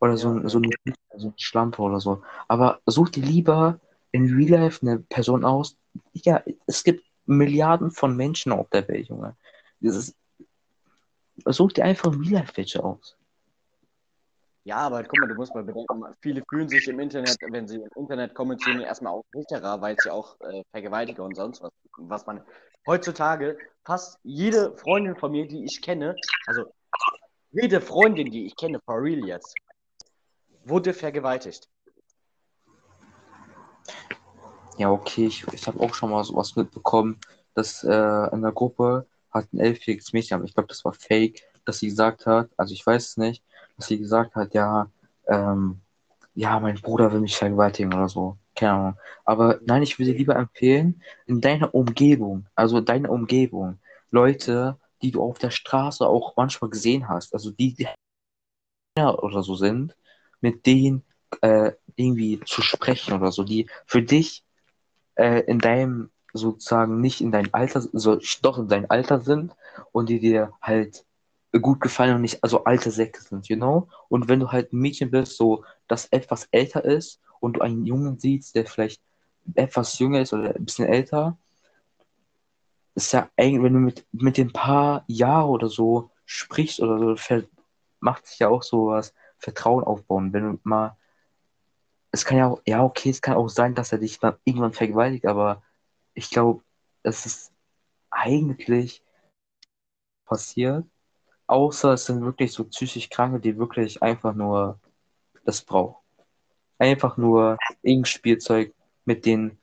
B: Oder so, so, ein, so ein Schlampe oder so. Aber such dir lieber in Real Life eine Person aus. Ja, es gibt Milliarden von Menschen auf der Welt, Junge. Ist, such dir einfach ein Real Life welche aus.
A: Ja, aber guck mal, du musst mal bedenken, viele fühlen sich im Internet, wenn sie im Internet kommunizieren, erstmal auch sicherer, weil ja auch äh, Vergewaltiger und sonst was, was man heutzutage fast jede Freundin von mir, die ich kenne, also jede Freundin, die ich kenne, for real jetzt, wurde vergewaltigt.
B: Ja, okay, ich, ich habe auch schon mal sowas mitbekommen, dass äh, in der Gruppe hat ein elfjähriges Mädchen, aber ich glaube, das war fake, dass sie gesagt hat, also ich weiß es nicht, dass sie gesagt hat, ja, ähm, ja, mein Bruder will mich vergewaltigen oder so. Keine Ahnung. Aber nein, ich würde lieber empfehlen, in deiner Umgebung, also deine Umgebung, Leute, die du auf der Straße auch manchmal gesehen hast, also die, die oder so sind, mit denen äh, irgendwie zu sprechen oder so, die für dich äh, in deinem sozusagen nicht in dein Alter, so, doch in dein Alter sind und die dir halt gut gefallen und nicht also alte Säcke sind, you know? Und wenn du halt ein Mädchen bist, so das etwas älter ist und du einen Jungen siehst, der vielleicht etwas jünger ist oder ein bisschen älter, ist ja eigentlich, wenn du mit, mit dem paar Jahre oder so sprichst oder so, macht sich ja auch sowas Vertrauen aufbauen. Wenn du mal, es kann ja auch, ja, okay, es kann auch sein, dass er dich dann irgendwann vergewaltigt, aber ich glaube, es ist eigentlich passiert, außer es sind wirklich so psychisch Kranke, die wirklich einfach nur das brauchen. Einfach nur irgendein Spielzeug mit den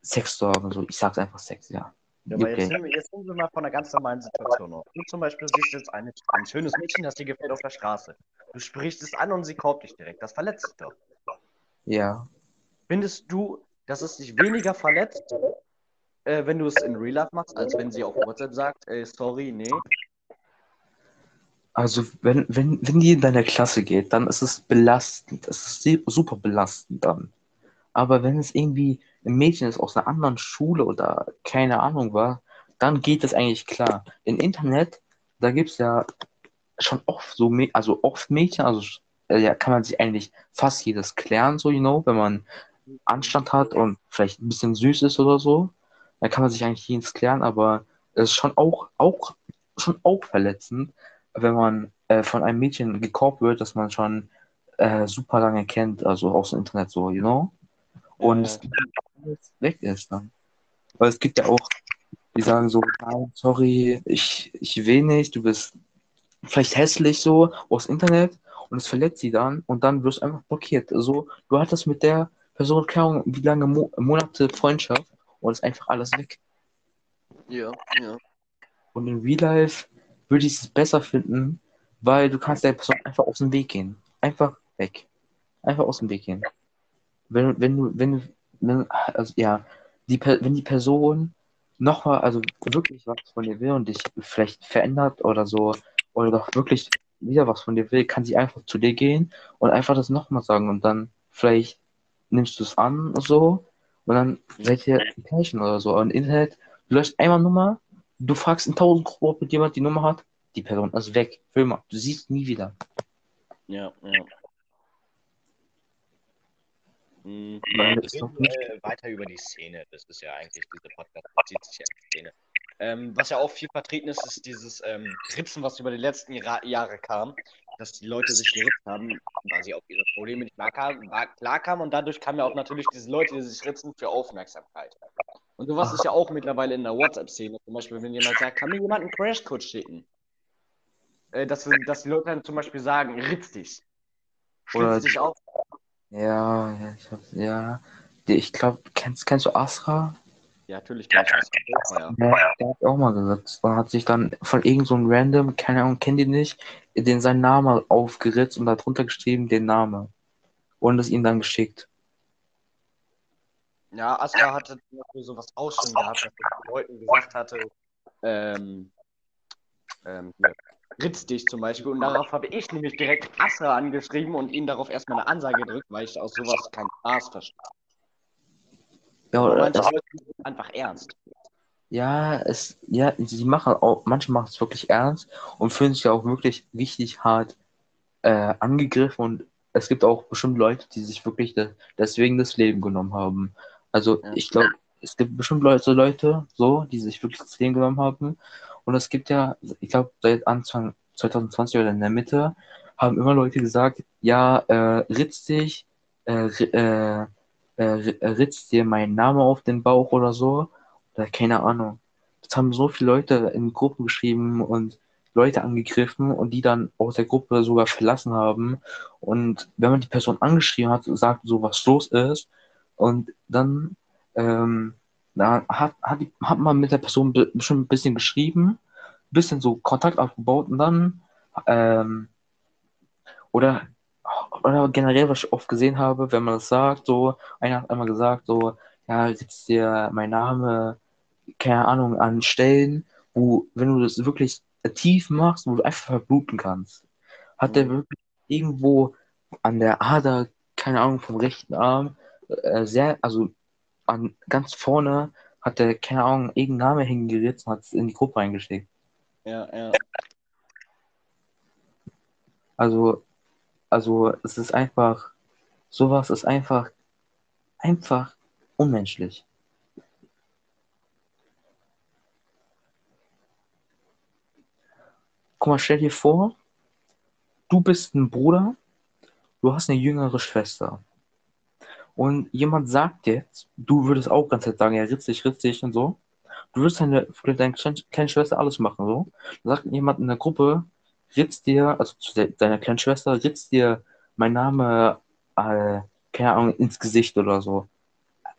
B: Sex zu haben. So, ich sag's einfach Sex, ja.
A: Ja, aber jetzt
B: Okay.
A: wir, jetzt nehmen wir mal von einer ganz normalen Situation auf. Du zum Beispiel siehst jetzt eine, ein schönes Mädchen, das dir gefällt auf der Straße. Du sprichst es an und sie kauft dich direkt. Das verletzt dich doch.
B: Ja.
A: Findest du, dass es dich weniger verletzt, äh, wenn du es in Real Life machst, als wenn sie auf WhatsApp sagt, äh, sorry, nee?
B: Also, wenn, wenn, wenn die in deiner Klasse geht, dann ist es belastend. Es ist super belastend dann. Aber wenn es irgendwie ein Mädchen ist aus einer anderen Schule oder keine Ahnung war, dann geht es eigentlich klar. Im Internet, da gibt es ja schon oft so, also oft Mädchen, also ja, kann man sich eigentlich fast jedes klären, so, you know, wenn man Anstand hat und vielleicht ein bisschen süß ist oder so, dann kann man sich eigentlich jedes klären, aber es ist schon auch, auch, schon auch verletzend, wenn man äh, von einem Mädchen gekorbt wird, das man schon äh, super lange kennt, also aus dem Internet so, you know? Und
A: Ja,
B: es alles weg ist dann. Weil es gibt ja auch, die sagen so, nein, sorry, ich, ich will nicht, du bist vielleicht hässlich so aus Internet und es verletzt sie dann und dann wirst du einfach blockiert. So, du hattest mit der Person, keine Ahnung, wie lange Mo Monate Freundschaft und es ist einfach alles weg.
A: ja, ja.
B: Und in Real Life würde ich es besser finden, weil du kannst der Person einfach aus dem Weg gehen. Einfach weg. Einfach aus dem Weg gehen. Wenn, wenn du, wenn, du- wenn, also ja, die, wenn die Person nochmal, also wirklich was von dir will und dich vielleicht verändert oder so, oder doch wirklich wieder was von dir will, kann sie einfach zu dir gehen und einfach das nochmal sagen und dann vielleicht nimmst du es an und so und dann seid ihr gleichen oder so. Und Internet, du löscht einmal Nummer, du fragst in tausend Gruppen, ob jemand die Nummer hat, die Person ist weg, für immer. Du siehst nie wieder.
A: Ja, ja. Mhm.
B: Weil
A: Wir reden äh, weiter über die Szene. Das ist ja eigentlich, dieser Podcast bezieht sich ja auf die Szene. Ähm, was ja auch viel vertreten ist, ist dieses ähm, Ritzen, was über die letzten Ra Jahre kam, dass die Leute sich geritzt haben, weil sie auf ihre Probleme nicht klarkamen, klarkamen und dadurch kamen ja auch natürlich diese Leute, die sich ritzen, für Aufmerksamkeit. Und sowas ist ja auch mittlerweile in der WhatsApp-Szene. Zum Beispiel, wenn jemand sagt, kann mir jemand einen Crashcode schicken? Äh, dass, dass die Leute dann zum Beispiel sagen, ritz dich.
B: Oder-
A: dich auf.
B: Ja, ja, ich ja. Ich glaube, kennst, kennst du Asra?
A: Ja, natürlich ich das. Ja.
B: Der hat auch mal geritzt. Dann hat sich dann von irgend so einem Random, keine Ahnung, kennt ihr nicht, den seinen Namen aufgeritzt und darunter geschrieben, den Namen. Und es ihm dann geschickt.
A: Ja, Astra hatte zum Beispiel sowas auch schon gehabt, dass er den Leuten gesagt hatte, ähm, ähm, ritz dich zum Beispiel. Und darauf habe ich nämlich direkt Astra angeschrieben und ihm darauf erstmal eine Ansage gedrückt, weil ich aus sowas keinen Spaß verstehe.
B: Ja, oder das,
A: einfach ernst.
B: Ja, es, ja, sie machen auch, manche machen es wirklich ernst und fühlen sich auch wirklich richtig hart äh, angegriffen und es gibt auch bestimmt Leute, die sich wirklich de deswegen das Leben genommen haben. Also
A: Ja.
B: ich glaube, es gibt bestimmt Leute, Leute so, die sich wirklich das Leben genommen haben. Und es gibt ja, ich glaube, seit Anfang 2020 oder in der Mitte haben immer Leute gesagt, ja, äh, ritz dich, äh, äh, äh, äh, ritz dir meinen Namen auf den Bauch oder so. Oder keine Ahnung. Das haben so viele Leute in Gruppen geschrieben und Leute angegriffen und die dann aus der Gruppe sogar verlassen haben. Und wenn man die Person angeschrieben hat, sagt so, was los ist, und dann ähm, da hat, hat, hat man mit der Person be- bestimmt ein bisschen geschrieben, ein bisschen so Kontakt aufgebaut und dann ähm, oder, oder generell, was ich oft gesehen habe, wenn man das sagt, so, einer hat einmal gesagt, so, ja, jetzt dir mein Name, keine Ahnung, an Stellen, wo, wenn du das wirklich tief machst, wo du einfach verbluten kannst. Hat der
A: Mhm.
B: wirklich irgendwo an der Ader, keine Ahnung, vom rechten Arm, äh, sehr, also an ganz vorne hat der, keine Ahnung, irgendeinen Namen hingeritzt und hat es in die Gruppe reingeschickt.
A: Ja, ja.
B: Also, also es ist einfach, sowas ist einfach, einfach unmenschlich. Guck mal, stell dir vor, du bist ein Bruder, du hast eine jüngere Schwester. Und jemand sagt jetzt, du würdest auch ganz Zeit sagen, ja, ritz dich, ritz dich und so. Du würdest deine, deine kleine, kleine Schwester alles machen, so. Dann sagt jemand in der Gruppe, ritz dir, also zu de deiner kleinen Schwester, ritz dir mein Name, äh, keine Ahnung, ins Gesicht oder so.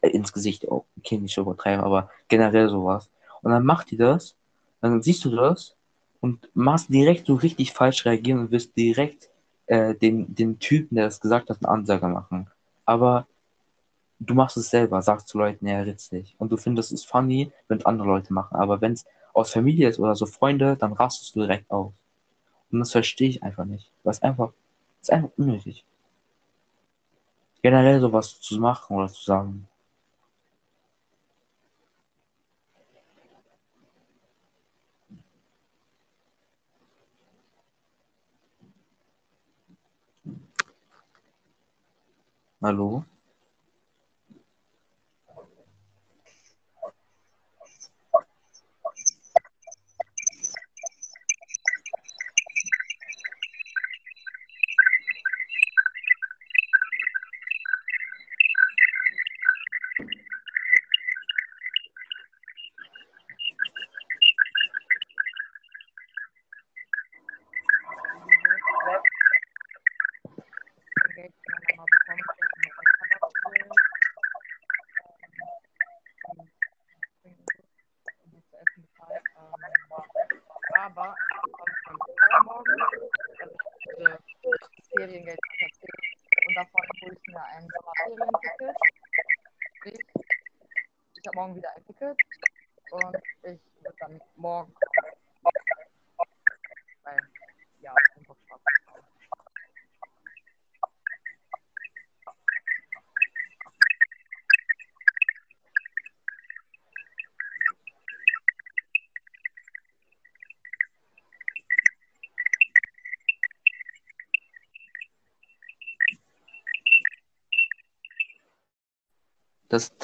B: Äh, ins Gesicht, oh, okay, nicht so übertreiben, aber generell sowas. Und dann macht die das, dann siehst du das und machst direkt so richtig falsch reagieren und wirst direkt äh, den, den Typen, der das gesagt hat, eine Ansage machen. Aber du machst es selber, sagst zu Leuten, ja, ritz dich. Und du findest es funny, wenn es andere Leute machen. Aber wenn es aus Familie ist oder so Freunde, dann rastest du direkt aus. Und das verstehe ich einfach nicht. Ist einfach, ist einfach unnötig. Generell sowas zu machen oder zu sagen. Hallo?
D: Geld kann man mal bekommen, um mit Tabak zu grillen. Ähm, um was zu essen bezahlt. Ähm, aber ich bekomme von Feuermorgen, also ich diese Feriengeld erzählt. Und davon hole ich mir ein Sommerferienticket. Sprich, ich habe morgen wieder ein Ticket und ich würde dann morgen kommen. Weil, ja, ich bin Bock drauf.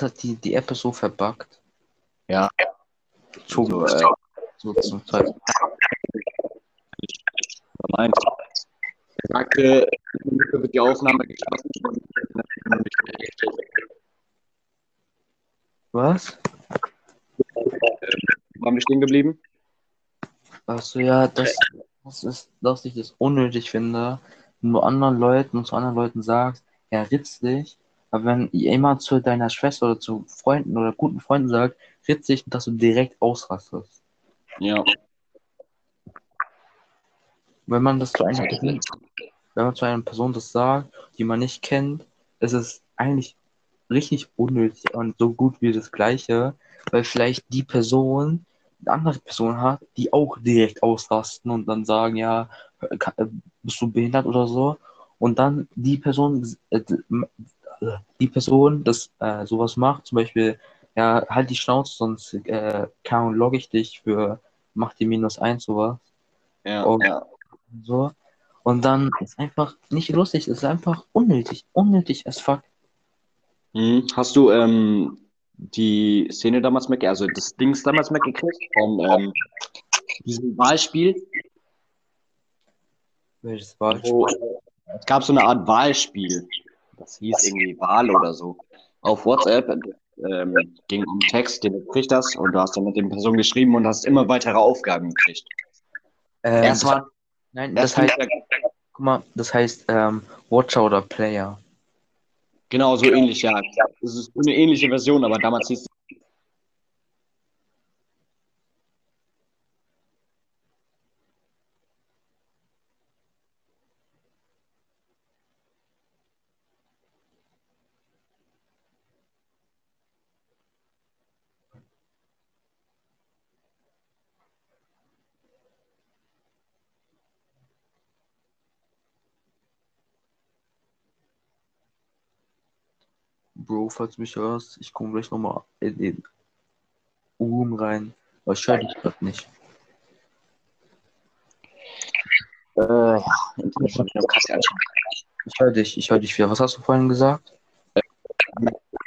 B: Das, die, die App so verbuggt.
A: Ja.
B: Entschuldigung,
A: So,
B: äh, so zum Teil.
A: Er sagte, wird die Aufnahme geschlossen
B: Was?
A: Wo haben wir stehen geblieben?
B: Achso, ja, das, das ist, dass ich das unnötig finde, wenn du anderen Leuten und zu anderen Leuten sagst, ja, ritz dich, aber wenn jemand zu deiner Schwester oder zu Freunden oder guten Freunden sagt, ritz dich, dass du direkt ausrastest.
A: Ja.
B: Wenn man das zu einer Person, wenn man zu einer Person das sagt, die man nicht kennt, ist es eigentlich richtig unnötig und so gut wie das Gleiche, weil vielleicht die Person eine andere Person hat, die auch direkt ausrasten und dann sagen, ja, ka- äh, bist du behindert oder so. Und dann die Person, äh, die Person, das äh, sowas macht, zum Beispiel ja, halt die Schnauze, sonst äh, kann logge ich dich für mach die minus eins sowas.
A: Ja,
B: Oh.
A: ja.
B: So. Und dann ist einfach nicht lustig, es ist einfach unnötig. Unnötig as fuck.
A: Mhm. Hast du ähm, die Szene damals mitgekriegt, also das Dings damals mitgekriegt von ähm, diesem Wahlspiel?
B: Welches war
A: Wo, äh, es gab so eine Art Wahlspiel. Das hieß irgendwie Wahl oder so. Auf WhatsApp ähm, ging um Text, den du gekriegt hast, und du hast dann mit den Personen geschrieben und hast immer weitere Aufgaben gekriegt.
B: ähm,
A: Erst war
B: Nein,
A: das
B: das heißt,
A: heißt,
B: guck mal, das heißt ähm, Watcher oder Player.
A: genau so ähnlich, ja. Es ist eine ähnliche Version, aber damals hieß es
B: Bro, falls du mich hörst, ich komme gleich nochmal in den Room rein. Aber ich höre dich gerade nicht.
A: Äh, ja.
B: Ich höre dich, ich höre dich wieder. Was hast du vorhin gesagt?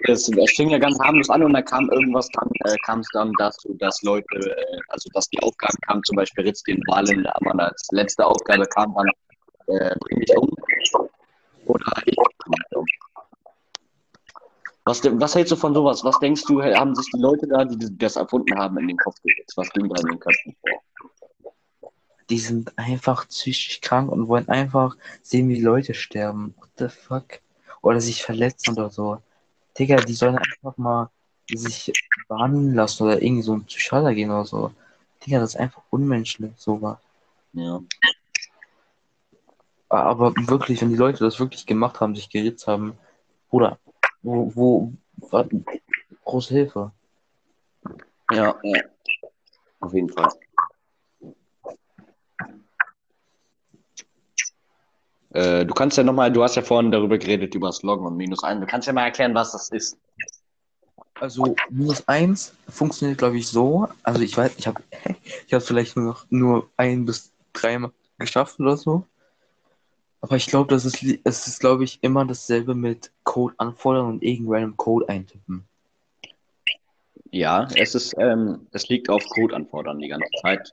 A: Es, es fing ja ganz harmlos an und dann kam irgendwas, dann äh, kam es dann dazu, dass Leute, äh, also dass die Aufgaben kamen, zum Beispiel Ritz den Wahlen, aber als letzte Aufgabe kam dann, äh, bring dich um. Oder ich. Was, was hältst du von sowas? Was denkst du, haben sich die Leute da, die das erfunden haben, in den Kopf gesetzt? Was ging da in den Köpfen vor?
B: Die sind einfach psychisch krank und wollen einfach sehen, wie Leute sterben. What the fuck? Oder sich verletzen oder so. Digga, die sollen einfach mal sich behandeln lassen oder irgendwie so ein Psychiater gehen oder so. Digga, das ist einfach unmenschlich, sowas.
A: Ja.
B: Aber wirklich, wenn die Leute das wirklich gemacht haben, sich geritzt haben, Bruder, wo, wo, wa- große Hilfe.
A: Ja, ja. Auf jeden Fall. Äh, du kannst ja nochmal, du hast ja vorhin darüber geredet, über das Loggen und Minus 1. Du kannst ja mal erklären, was das ist.
B: Also minus eins funktioniert, glaube ich, so. Also ich weiß, ich habe ich habe vielleicht nur noch nur ein bis dreimal geschafft oder so. Aber ich glaube, das ist, es ist, glaube ich, immer dasselbe mit Code anfordern und irgendeinem Code eintippen.
A: Ja, es ist, ähm, es liegt auf Code anfordern die ganze Zeit.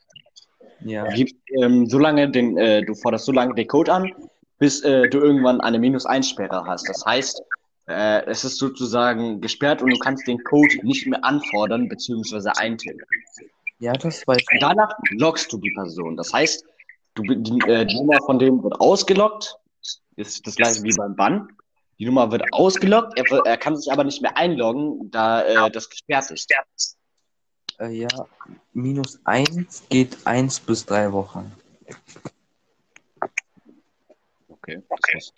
B: Ja.
A: Du gibst ähm, so lange den, äh, du forderst so lange den Code an, bis äh, du irgendwann eine Minus-1-Sperre hast. Das heißt, äh, es ist sozusagen gesperrt und du kannst den Code nicht mehr anfordern bzw. eintippen.
B: Ja, das weiß ich.
A: Danach loggst du die Person. Das heißt, du, die, äh, die Nummer von dem wird ausgeloggt. Ist das gleiche wie beim Bann. Die Nummer wird ausgeloggt, er, er kann sich aber nicht mehr einloggen, da äh, das gesperrt ist.
B: Äh, ja, minus eins geht eins bis drei Wochen.
A: Okay. Ist,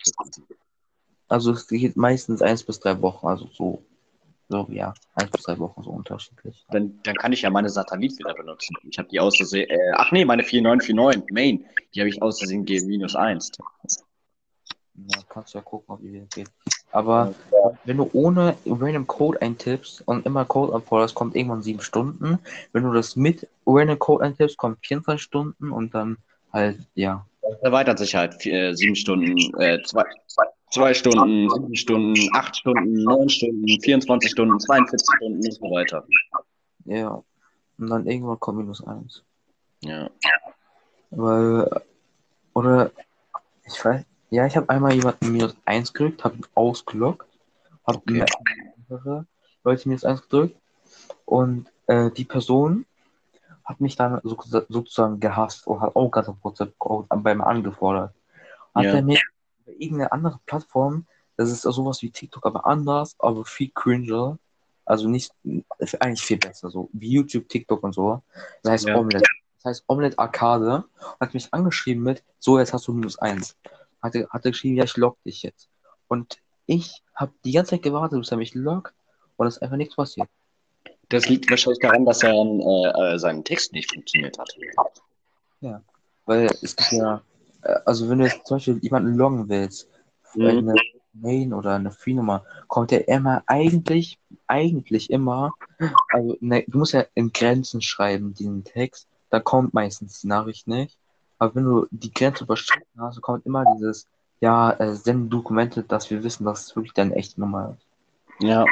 B: Also es geht meistens eins bis drei Wochen, also so, so ja, eins bis drei Wochen so unterschiedlich.
A: dann, dann kann ich ja meine Satellit wieder benutzen. Ich habe die aus Versehen, äh, ach nee, meine 4949 Main, die habe ich aus Versehen G minus 1.
B: Ja, kannst du ja gucken, ob die geht. Aber wenn du ohne random Code eintippst und immer Code anforderst, kommt irgendwann sieben Stunden. Wenn du das mit random Code eintippst, kommt 24 Stunden und dann halt, ja.
A: Das erweitert sich halt. Vier, äh, sieben Stunden, äh, zwei, zwei Stunden, sieben Stunden, acht Stunden, neun Stunden, 24 Stunden, 42 Stunden und so weiter.
B: Ja. Und dann irgendwann kommt minus eins.
A: Ja.
B: Weil, oder, ich weiß, ja, ich habe einmal jemanden minus eins gedrückt, habe ihn ausgelockt, habe
A: Okay.
B: mehrere Leute minus eins gedrückt und äh, die Person hat mich dann so, sozusagen gehasst und hat auch gerade auf WhatsApp beim angefordert. Hat
A: Ja.
B: er mir über irgendeine andere Plattform, das ist sowas wie TikTok, aber anders, aber viel cringer, also nicht, ist eigentlich viel besser, so wie YouTube, TikTok und so. Das heißt
A: Ja.
B: Omelette. Das heißt Omelette Arcade und hat mich angeschrieben mit, so jetzt hast du minus eins. Hat er, geschrieben, ja, ich log dich jetzt. Und ich habe die ganze Zeit gewartet, bis er mich loggt und es ist einfach nichts passiert.
A: Das liegt wahrscheinlich daran, dass er an äh, äh, seinem Text nicht funktioniert hat.
B: Weil es gibt ja, also wenn du jetzt zum Beispiel jemanden loggen willst,
A: Mhm.
B: eine Main oder eine Free-Nummer, kommt ja immer eigentlich, eigentlich immer Also, ne, du musst ja in Grenzen schreiben, diesen Text. Da kommt meistens die Nachricht nicht. Aber wenn du die Grenze überschritten hast, kommt immer dieses, ja, äh, sende Dokumente, dass wir wissen, dass es wirklich deine echte Nummer ist.
A: Ja.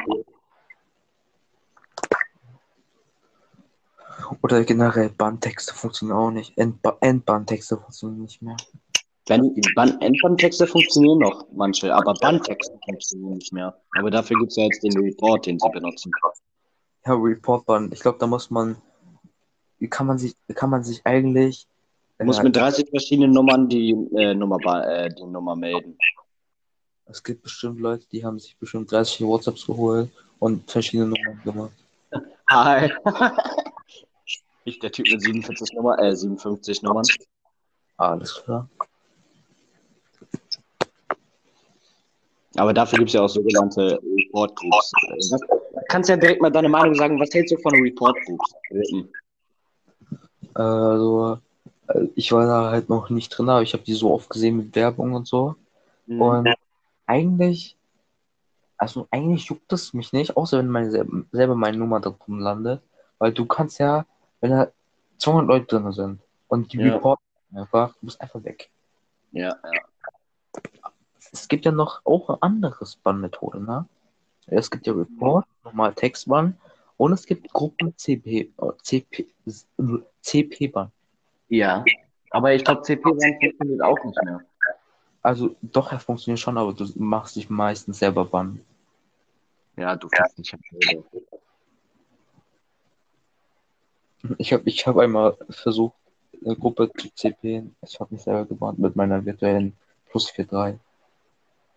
B: Oder generell Bandtexte funktionieren auch nicht. Endba Endbandtexte funktionieren nicht mehr.
A: Wenn, Endbandtexte funktionieren noch manche, aber Bandtexte funktionieren nicht mehr. Aber dafür gibt es ja jetzt den Report, den sie benutzen.
B: Ja, Reportband. Ich glaube, da muss man, wie kann man sich, kann man sich eigentlich, äh,
A: mit 30 verschiedenen Nummern die, äh, Nummer, äh, die Nummer melden.
B: es gibt bestimmt Leute, die haben sich bestimmt 30 WhatsApps geholt und verschiedene Nummern gemacht.
A: Hi. Ich, der Typ mit 47 Nummer, äh, 57 Nummern.
B: Alles klar.
A: Aber dafür gibt es ja auch sogenannte Report Groups. Äh, Du kannst ja direkt mal deine Meinung sagen, was hältst du von Report Groups?
B: Also, äh, ich war da halt noch nicht drin, aber ich habe die so oft gesehen mit Werbung und so.
A: Mhm.
B: Und eigentlich, also eigentlich juckt es mich nicht, außer wenn meine, sel- selber meine Nummer da drin landet. Weil du kannst ja, wenn da 200 Leute drin sind und die
A: Ja.
B: reporten einfach, du bist einfach weg.
A: Ja, ja.
B: Es gibt ja noch auch eine andere Bannmethode, ne? Es gibt ja Report, normal Textbann und es gibt Gruppen CP, äh, CP, CP-Bann.
A: Ja. Aber ich glaube, CP funktioniert auch nicht mehr.
B: Also doch, er funktioniert schon, aber du machst dich meistens selber bannen.
A: Ja, du fährst nicht.
B: Ich habe ich hab einmal versucht, eine Gruppe zu CP. Ich habe mich selber gebannt mit meiner virtuellen Plus 4.3.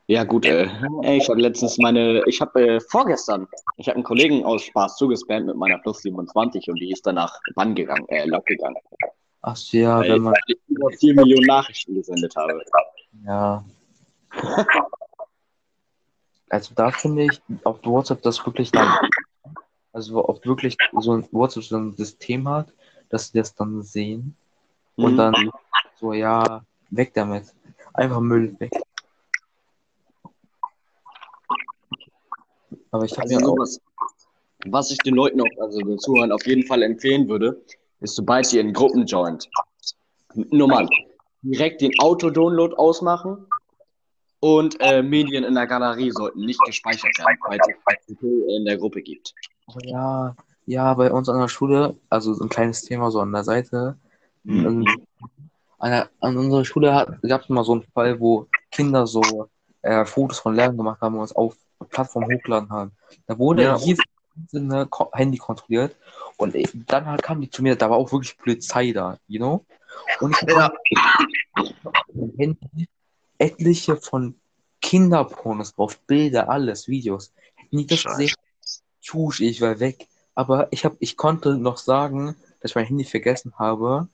A: Ja, gut, äh, ey, ich habe letztens meine, ich habe äh, vorgestern, ich habe einen Kollegen aus Spaß zugespammt mit meiner Plus 27 und die ist danach Bann gegangen, äh, lock gegangen.
B: Ach so, ja,
A: weil,
B: wenn man,
A: weil ich über 4 Millionen Nachrichten gesendet habe.
B: ja. Also da finde ich auf WhatsApp das wirklich dann, also ob wirklich so ein WhatsApp so ein System hat, dass sie das dann sehen und
A: Mhm.
B: dann so, ja, weg damit. Einfach Müll weg. Aber ich habe
A: Also
B: mir auch,
A: was ich den Leuten auch, also den Zuhörern auf jeden Fall empfehlen würde, ist, sobald ihr in Gruppen joint, Nummern, direkt den Auto-Download ausmachen und äh, Medien in der Galerie sollten nicht gespeichert werden, falls es in der Gruppe gibt.
B: Oh ja, ja, bei uns an der Schule, also so ein kleines Thema so an der Seite.
A: Mhm.
B: An, der, an unserer Schule gab es mal so einen Fall, wo Kinder so äh, Fotos von Lehrern gemacht haben und es auf Plattform hochgeladen haben. Da wurde
A: Ja.
B: jedes einzelne Handy kontrolliert und ich, dann halt kam die zu mir, da war auch wirklich Polizei da, you know? Und ich
A: Ja.
B: Handy etliche von Kinderpornos drauf, Bilder, alles, Videos. Hätten die das
A: Scheiße.
B: gesehen, tschusch, ich war weg. Aber ich hab, ich konnte noch sagen, dass ich mein Handy vergessen habe.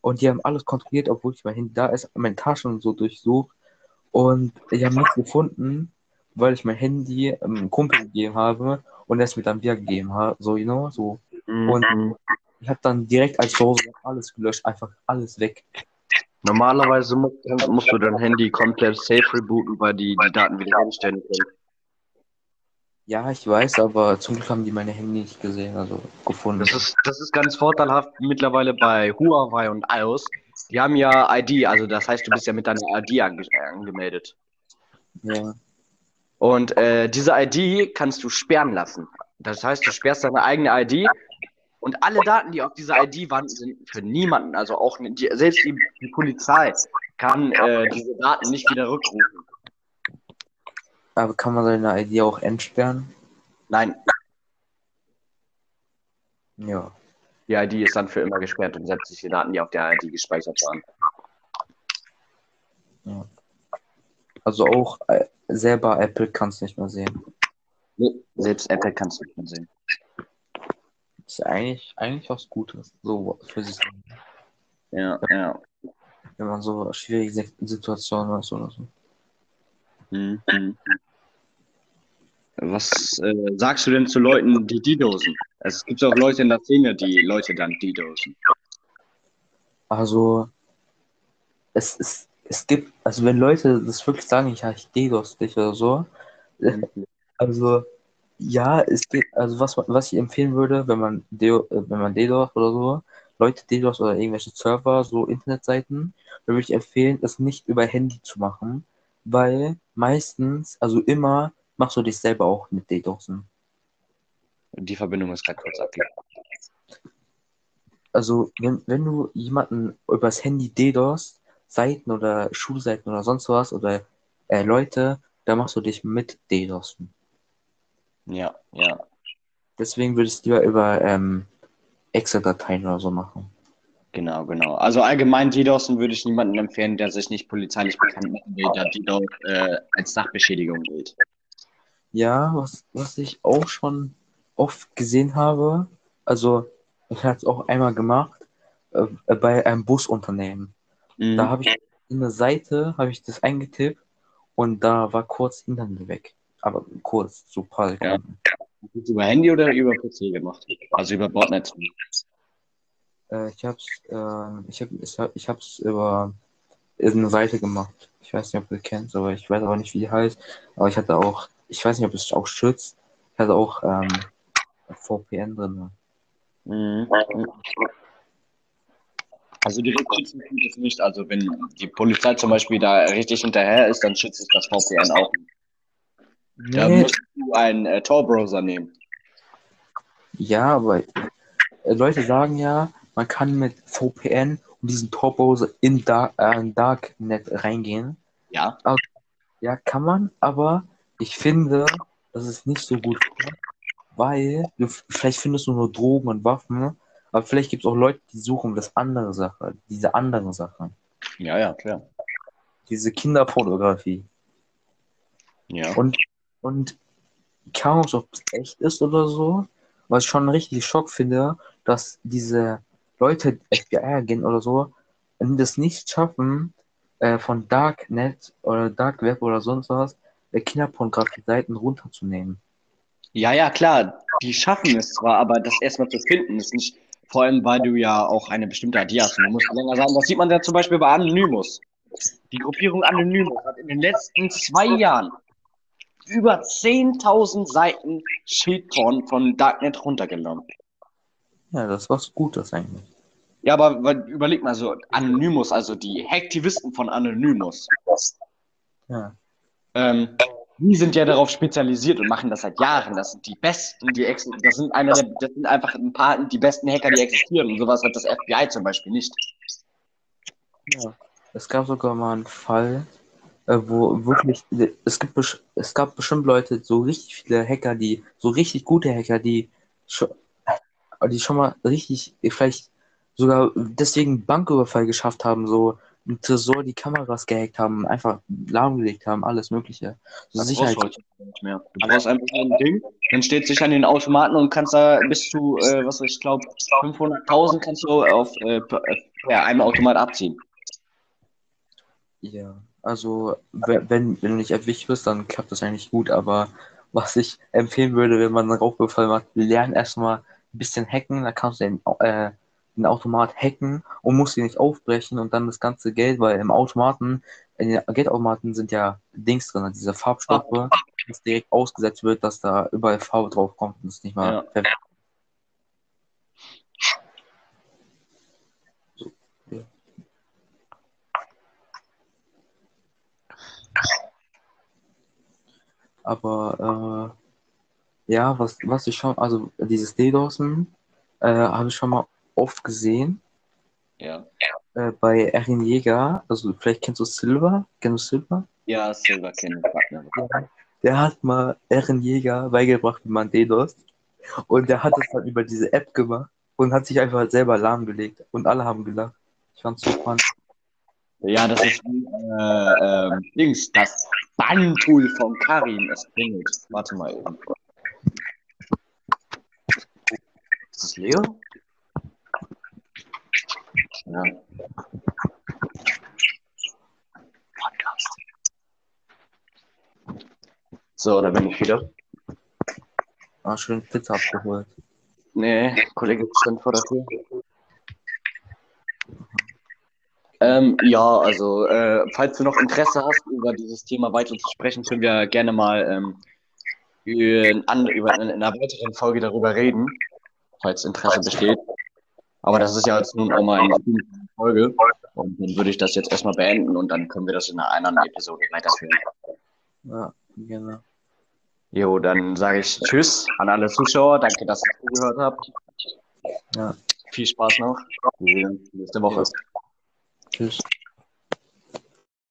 B: Und die haben alles kontrolliert, obwohl ich mein Handy da ist, meine Taschen und so durchsucht. Und die haben nichts gefunden, weil ich mein Handy einem Kumpel gegeben habe und er es mir dann wieder gegeben hat. So, you know, so. Und
A: Mhm.
B: ich habe dann direkt als Hause alles gelöscht, einfach alles weg.
A: Normalerweise musst, musst du dein Handy komplett safe rebooten, weil die die Daten wieder herstellen können.
B: Ja, ich weiß, aber zum Glück haben die meine Handy nicht gesehen, also gefunden.
A: Das ist, das ist ganz vorteilhaft mittlerweile bei Huawei und iOS. Die haben ja ID, also das heißt, du bist ja mit deiner ID ange angemeldet.
B: ja.
A: Und äh, diese ID kannst du sperren lassen. Das heißt, du sperrst deine eigene ID und alle Daten, die auf dieser ID waren, sind für niemanden, also auch die, selbst die, die Polizei kann äh, diese Daten nicht wieder rückrufen.
B: Aber kann man seine ID auch entsperren?
A: Nein,
B: Ja.
A: die ID ist dann für immer gesperrt und sämtliche Daten, die auf der ID gespeichert waren.
B: Also auch äh, selber Apple kann es nicht mehr sehen.
A: Nee, selbst Apple kannst du nicht mehr sehen.
B: Ist ja eigentlich, eigentlich was Gutes, so für sich,
A: Ja, ja.
B: wenn man so schwierige Si- Situationen hat oder so.
A: Mhm. Was äh, sagst du denn zu Leuten, die DDoSen? Also es gibt auch Leute in der Szene, die Leute dann DDoSen.
B: Also, es ist, es gibt, also wenn Leute das wirklich sagen, ja, ich DDoS dich oder so, also Ja, es geht, also was, was ich empfehlen würde, wenn man, Deo, äh, wenn man DDoS oder so, Leute DDoS oder irgendwelche Server, so Internetseiten, dann würde ich empfehlen, es nicht über Handy zu machen, weil meistens, also immer, machst du dich selber auch mit DDoSen.
A: Die Verbindung ist gerade kurz abgegangen.
B: Also, wenn, wenn du jemanden übers Handy DDoS, Seiten oder Schulseiten oder sonst was oder äh, Leute, dann machst du dich mit DDoSen.
A: Ja, ja.
B: Deswegen würde ich es lieber über ähm, Excel-Dateien oder so machen.
A: Genau, genau. Also allgemein DDoSen würde ich niemandem empfehlen, der sich nicht polizeilich bekannt machen will, da DDoS äh, als Sachbeschädigung gilt.
B: Ja, was, was ich auch schon oft gesehen habe, also ich habe es auch einmal gemacht, äh, bei einem Busunternehmen.
A: Mhm.
B: Da habe ich in der Seite, habe ich das eingetippt und da war kurz Internet weg. Aber kurz, so ein paar Sekunden.
A: Hast du es über Handy oder über PC gemacht? Also über Bordnetz.
B: Äh, ich habe es äh, ich hab, ich hab, ich hab's über eine Seite gemacht. Ich weiß nicht, ob du das kennst, aber ich weiß auch nicht, wie die heißt. Aber ich hatte auch, ich weiß nicht, ob es auch schützt. Ich hatte auch ähm, VPN drin.
A: Mhm. Also direkt schützen tut es nicht. Also wenn die Polizei zum Beispiel da richtig hinterher ist, dann schützt sich das VPN auch. Da
B: Nee,
A: musst du einen äh, Tor-Browser nehmen.
B: ja, aber äh, Leute sagen ja, man kann mit VPN und diesem Tor-Browser in Dark, äh, in Darknet reingehen.
A: Ja.
B: Ja, kann man, aber ich finde, das ist nicht so gut, weil du, vielleicht findest du nur Drogen und Waffen, aber vielleicht gibt es auch Leute, die suchen das andere Sache, diese andere Sache,
A: Ja, ja, klar.
B: diese Kinderpornografie.
A: Ja.
B: Und, und Ahnung, ob es echt ist oder so, was ich schon richtig Schock finde, dass diese Leute, FBI-Agenten oder so, das nicht schaffen, äh, von Darknet oder Dark Web oder sonst was, äh, Kinderpornografie-Seiten runterzunehmen.
A: Ja, ja, klar. Die schaffen es zwar, aber das erstmal zu finden ist nicht, vor allem weil du ja auch eine bestimmte ID hast. Und du musst länger sagen, das sieht man ja zum Beispiel bei Anonymous. Die Gruppierung Anonymous hat in den letzten zwei Jahren über 10.000 Seiten Schildporn von Darknet runtergenommen.
B: Ja, das was Gutes eigentlich.
A: Ja, aber weil- überleg mal so, Anonymous, also die Hacktivisten von Anonymous,
B: Ja.
A: ähm, die sind ja darauf spezialisiert und machen das seit Jahren. Das sind die besten, die ex das sind einer der, das sind einfach ein paar die besten Hacker, die existieren. Und sowas hat das FBI zum Beispiel nicht.
B: Ja. Es gab sogar mal einen Fall, äh, wo wirklich, es gibt, es gab bestimmt Leute, so richtig viele Hacker, die, so richtig gute Hacker, die schon, die schon mal richtig, vielleicht sogar deswegen Banküberfall geschafft haben, so ein Tresor, die Kameras gehackt haben, einfach lahmgelegt haben, alles Mögliche. So
A: Das
B: Sicherheit.
A: nicht mehr. Du brauchst einfach nur ein Ding, dann steht sich an den Automaten und kannst da bis zu, äh, was ich glaube, 500.000 kannst du auf äh, äh, einem Automat abziehen.
B: Ja, also we- wenn, wenn du nicht erwischt wirst, dann klappt das eigentlich gut, aber was ich empfehlen würde, wenn man einen Raubüberfall macht, lern erstmal ein bisschen hacken, da kannst du den, äh, den Automat hacken und musst ihn nicht aufbrechen und dann das ganze Geld, weil im Automaten, in den Geldautomaten sind ja Dings drin, diese Farbstoffe, das direkt ausgesetzt wird, dass da überall Farbe drauf kommt und es nicht mal
A: Ja.
B: So, ja. Aber äh, ja, was, was ich schon, also dieses DDoSen äh, habe ich schon mal oft gesehen
A: Ja.
B: äh, bei Erin Jäger. Also vielleicht kennst du Silver? Kennst du Silver?
A: Ja, Silver Cannon Partner.
B: Der hat mal Erin Jäger beigebracht, wie man DDoS. Und der hat es halt über diese App gemacht und hat sich einfach selber lahmgelegt. Und alle haben gelacht. Ich fand's so spannend.
A: Ja, das ist äh, ähm, Dings, das Banntool von Karim. Es klingelt. Warte mal eben. Ist das Leo? Ja. Podcast. So, da bin ich wieder.
B: Ah, schön Pizza abgeholt.
A: Nee, Kollege stand vor der Tür. Ähm, ja, also, äh, falls du noch Interesse hast, über dieses Thema weiter zu sprechen, können wir gerne mal ähm, in, an, über, in einer weiteren Folge darüber reden, falls Interesse besteht. Aber das ist ja jetzt nun auch mal eine Folge. Und dann würde ich das jetzt erstmal beenden und dann können wir das in einer anderen Episode weiterführen.
B: Ja, genau.
A: Jo, dann sage ich Tschüss an alle Zuschauer. Danke, dass ihr zugehört habt.
B: Ja.
A: Viel Spaß noch. Wir sehen uns nächste Woche.
B: Tschüss.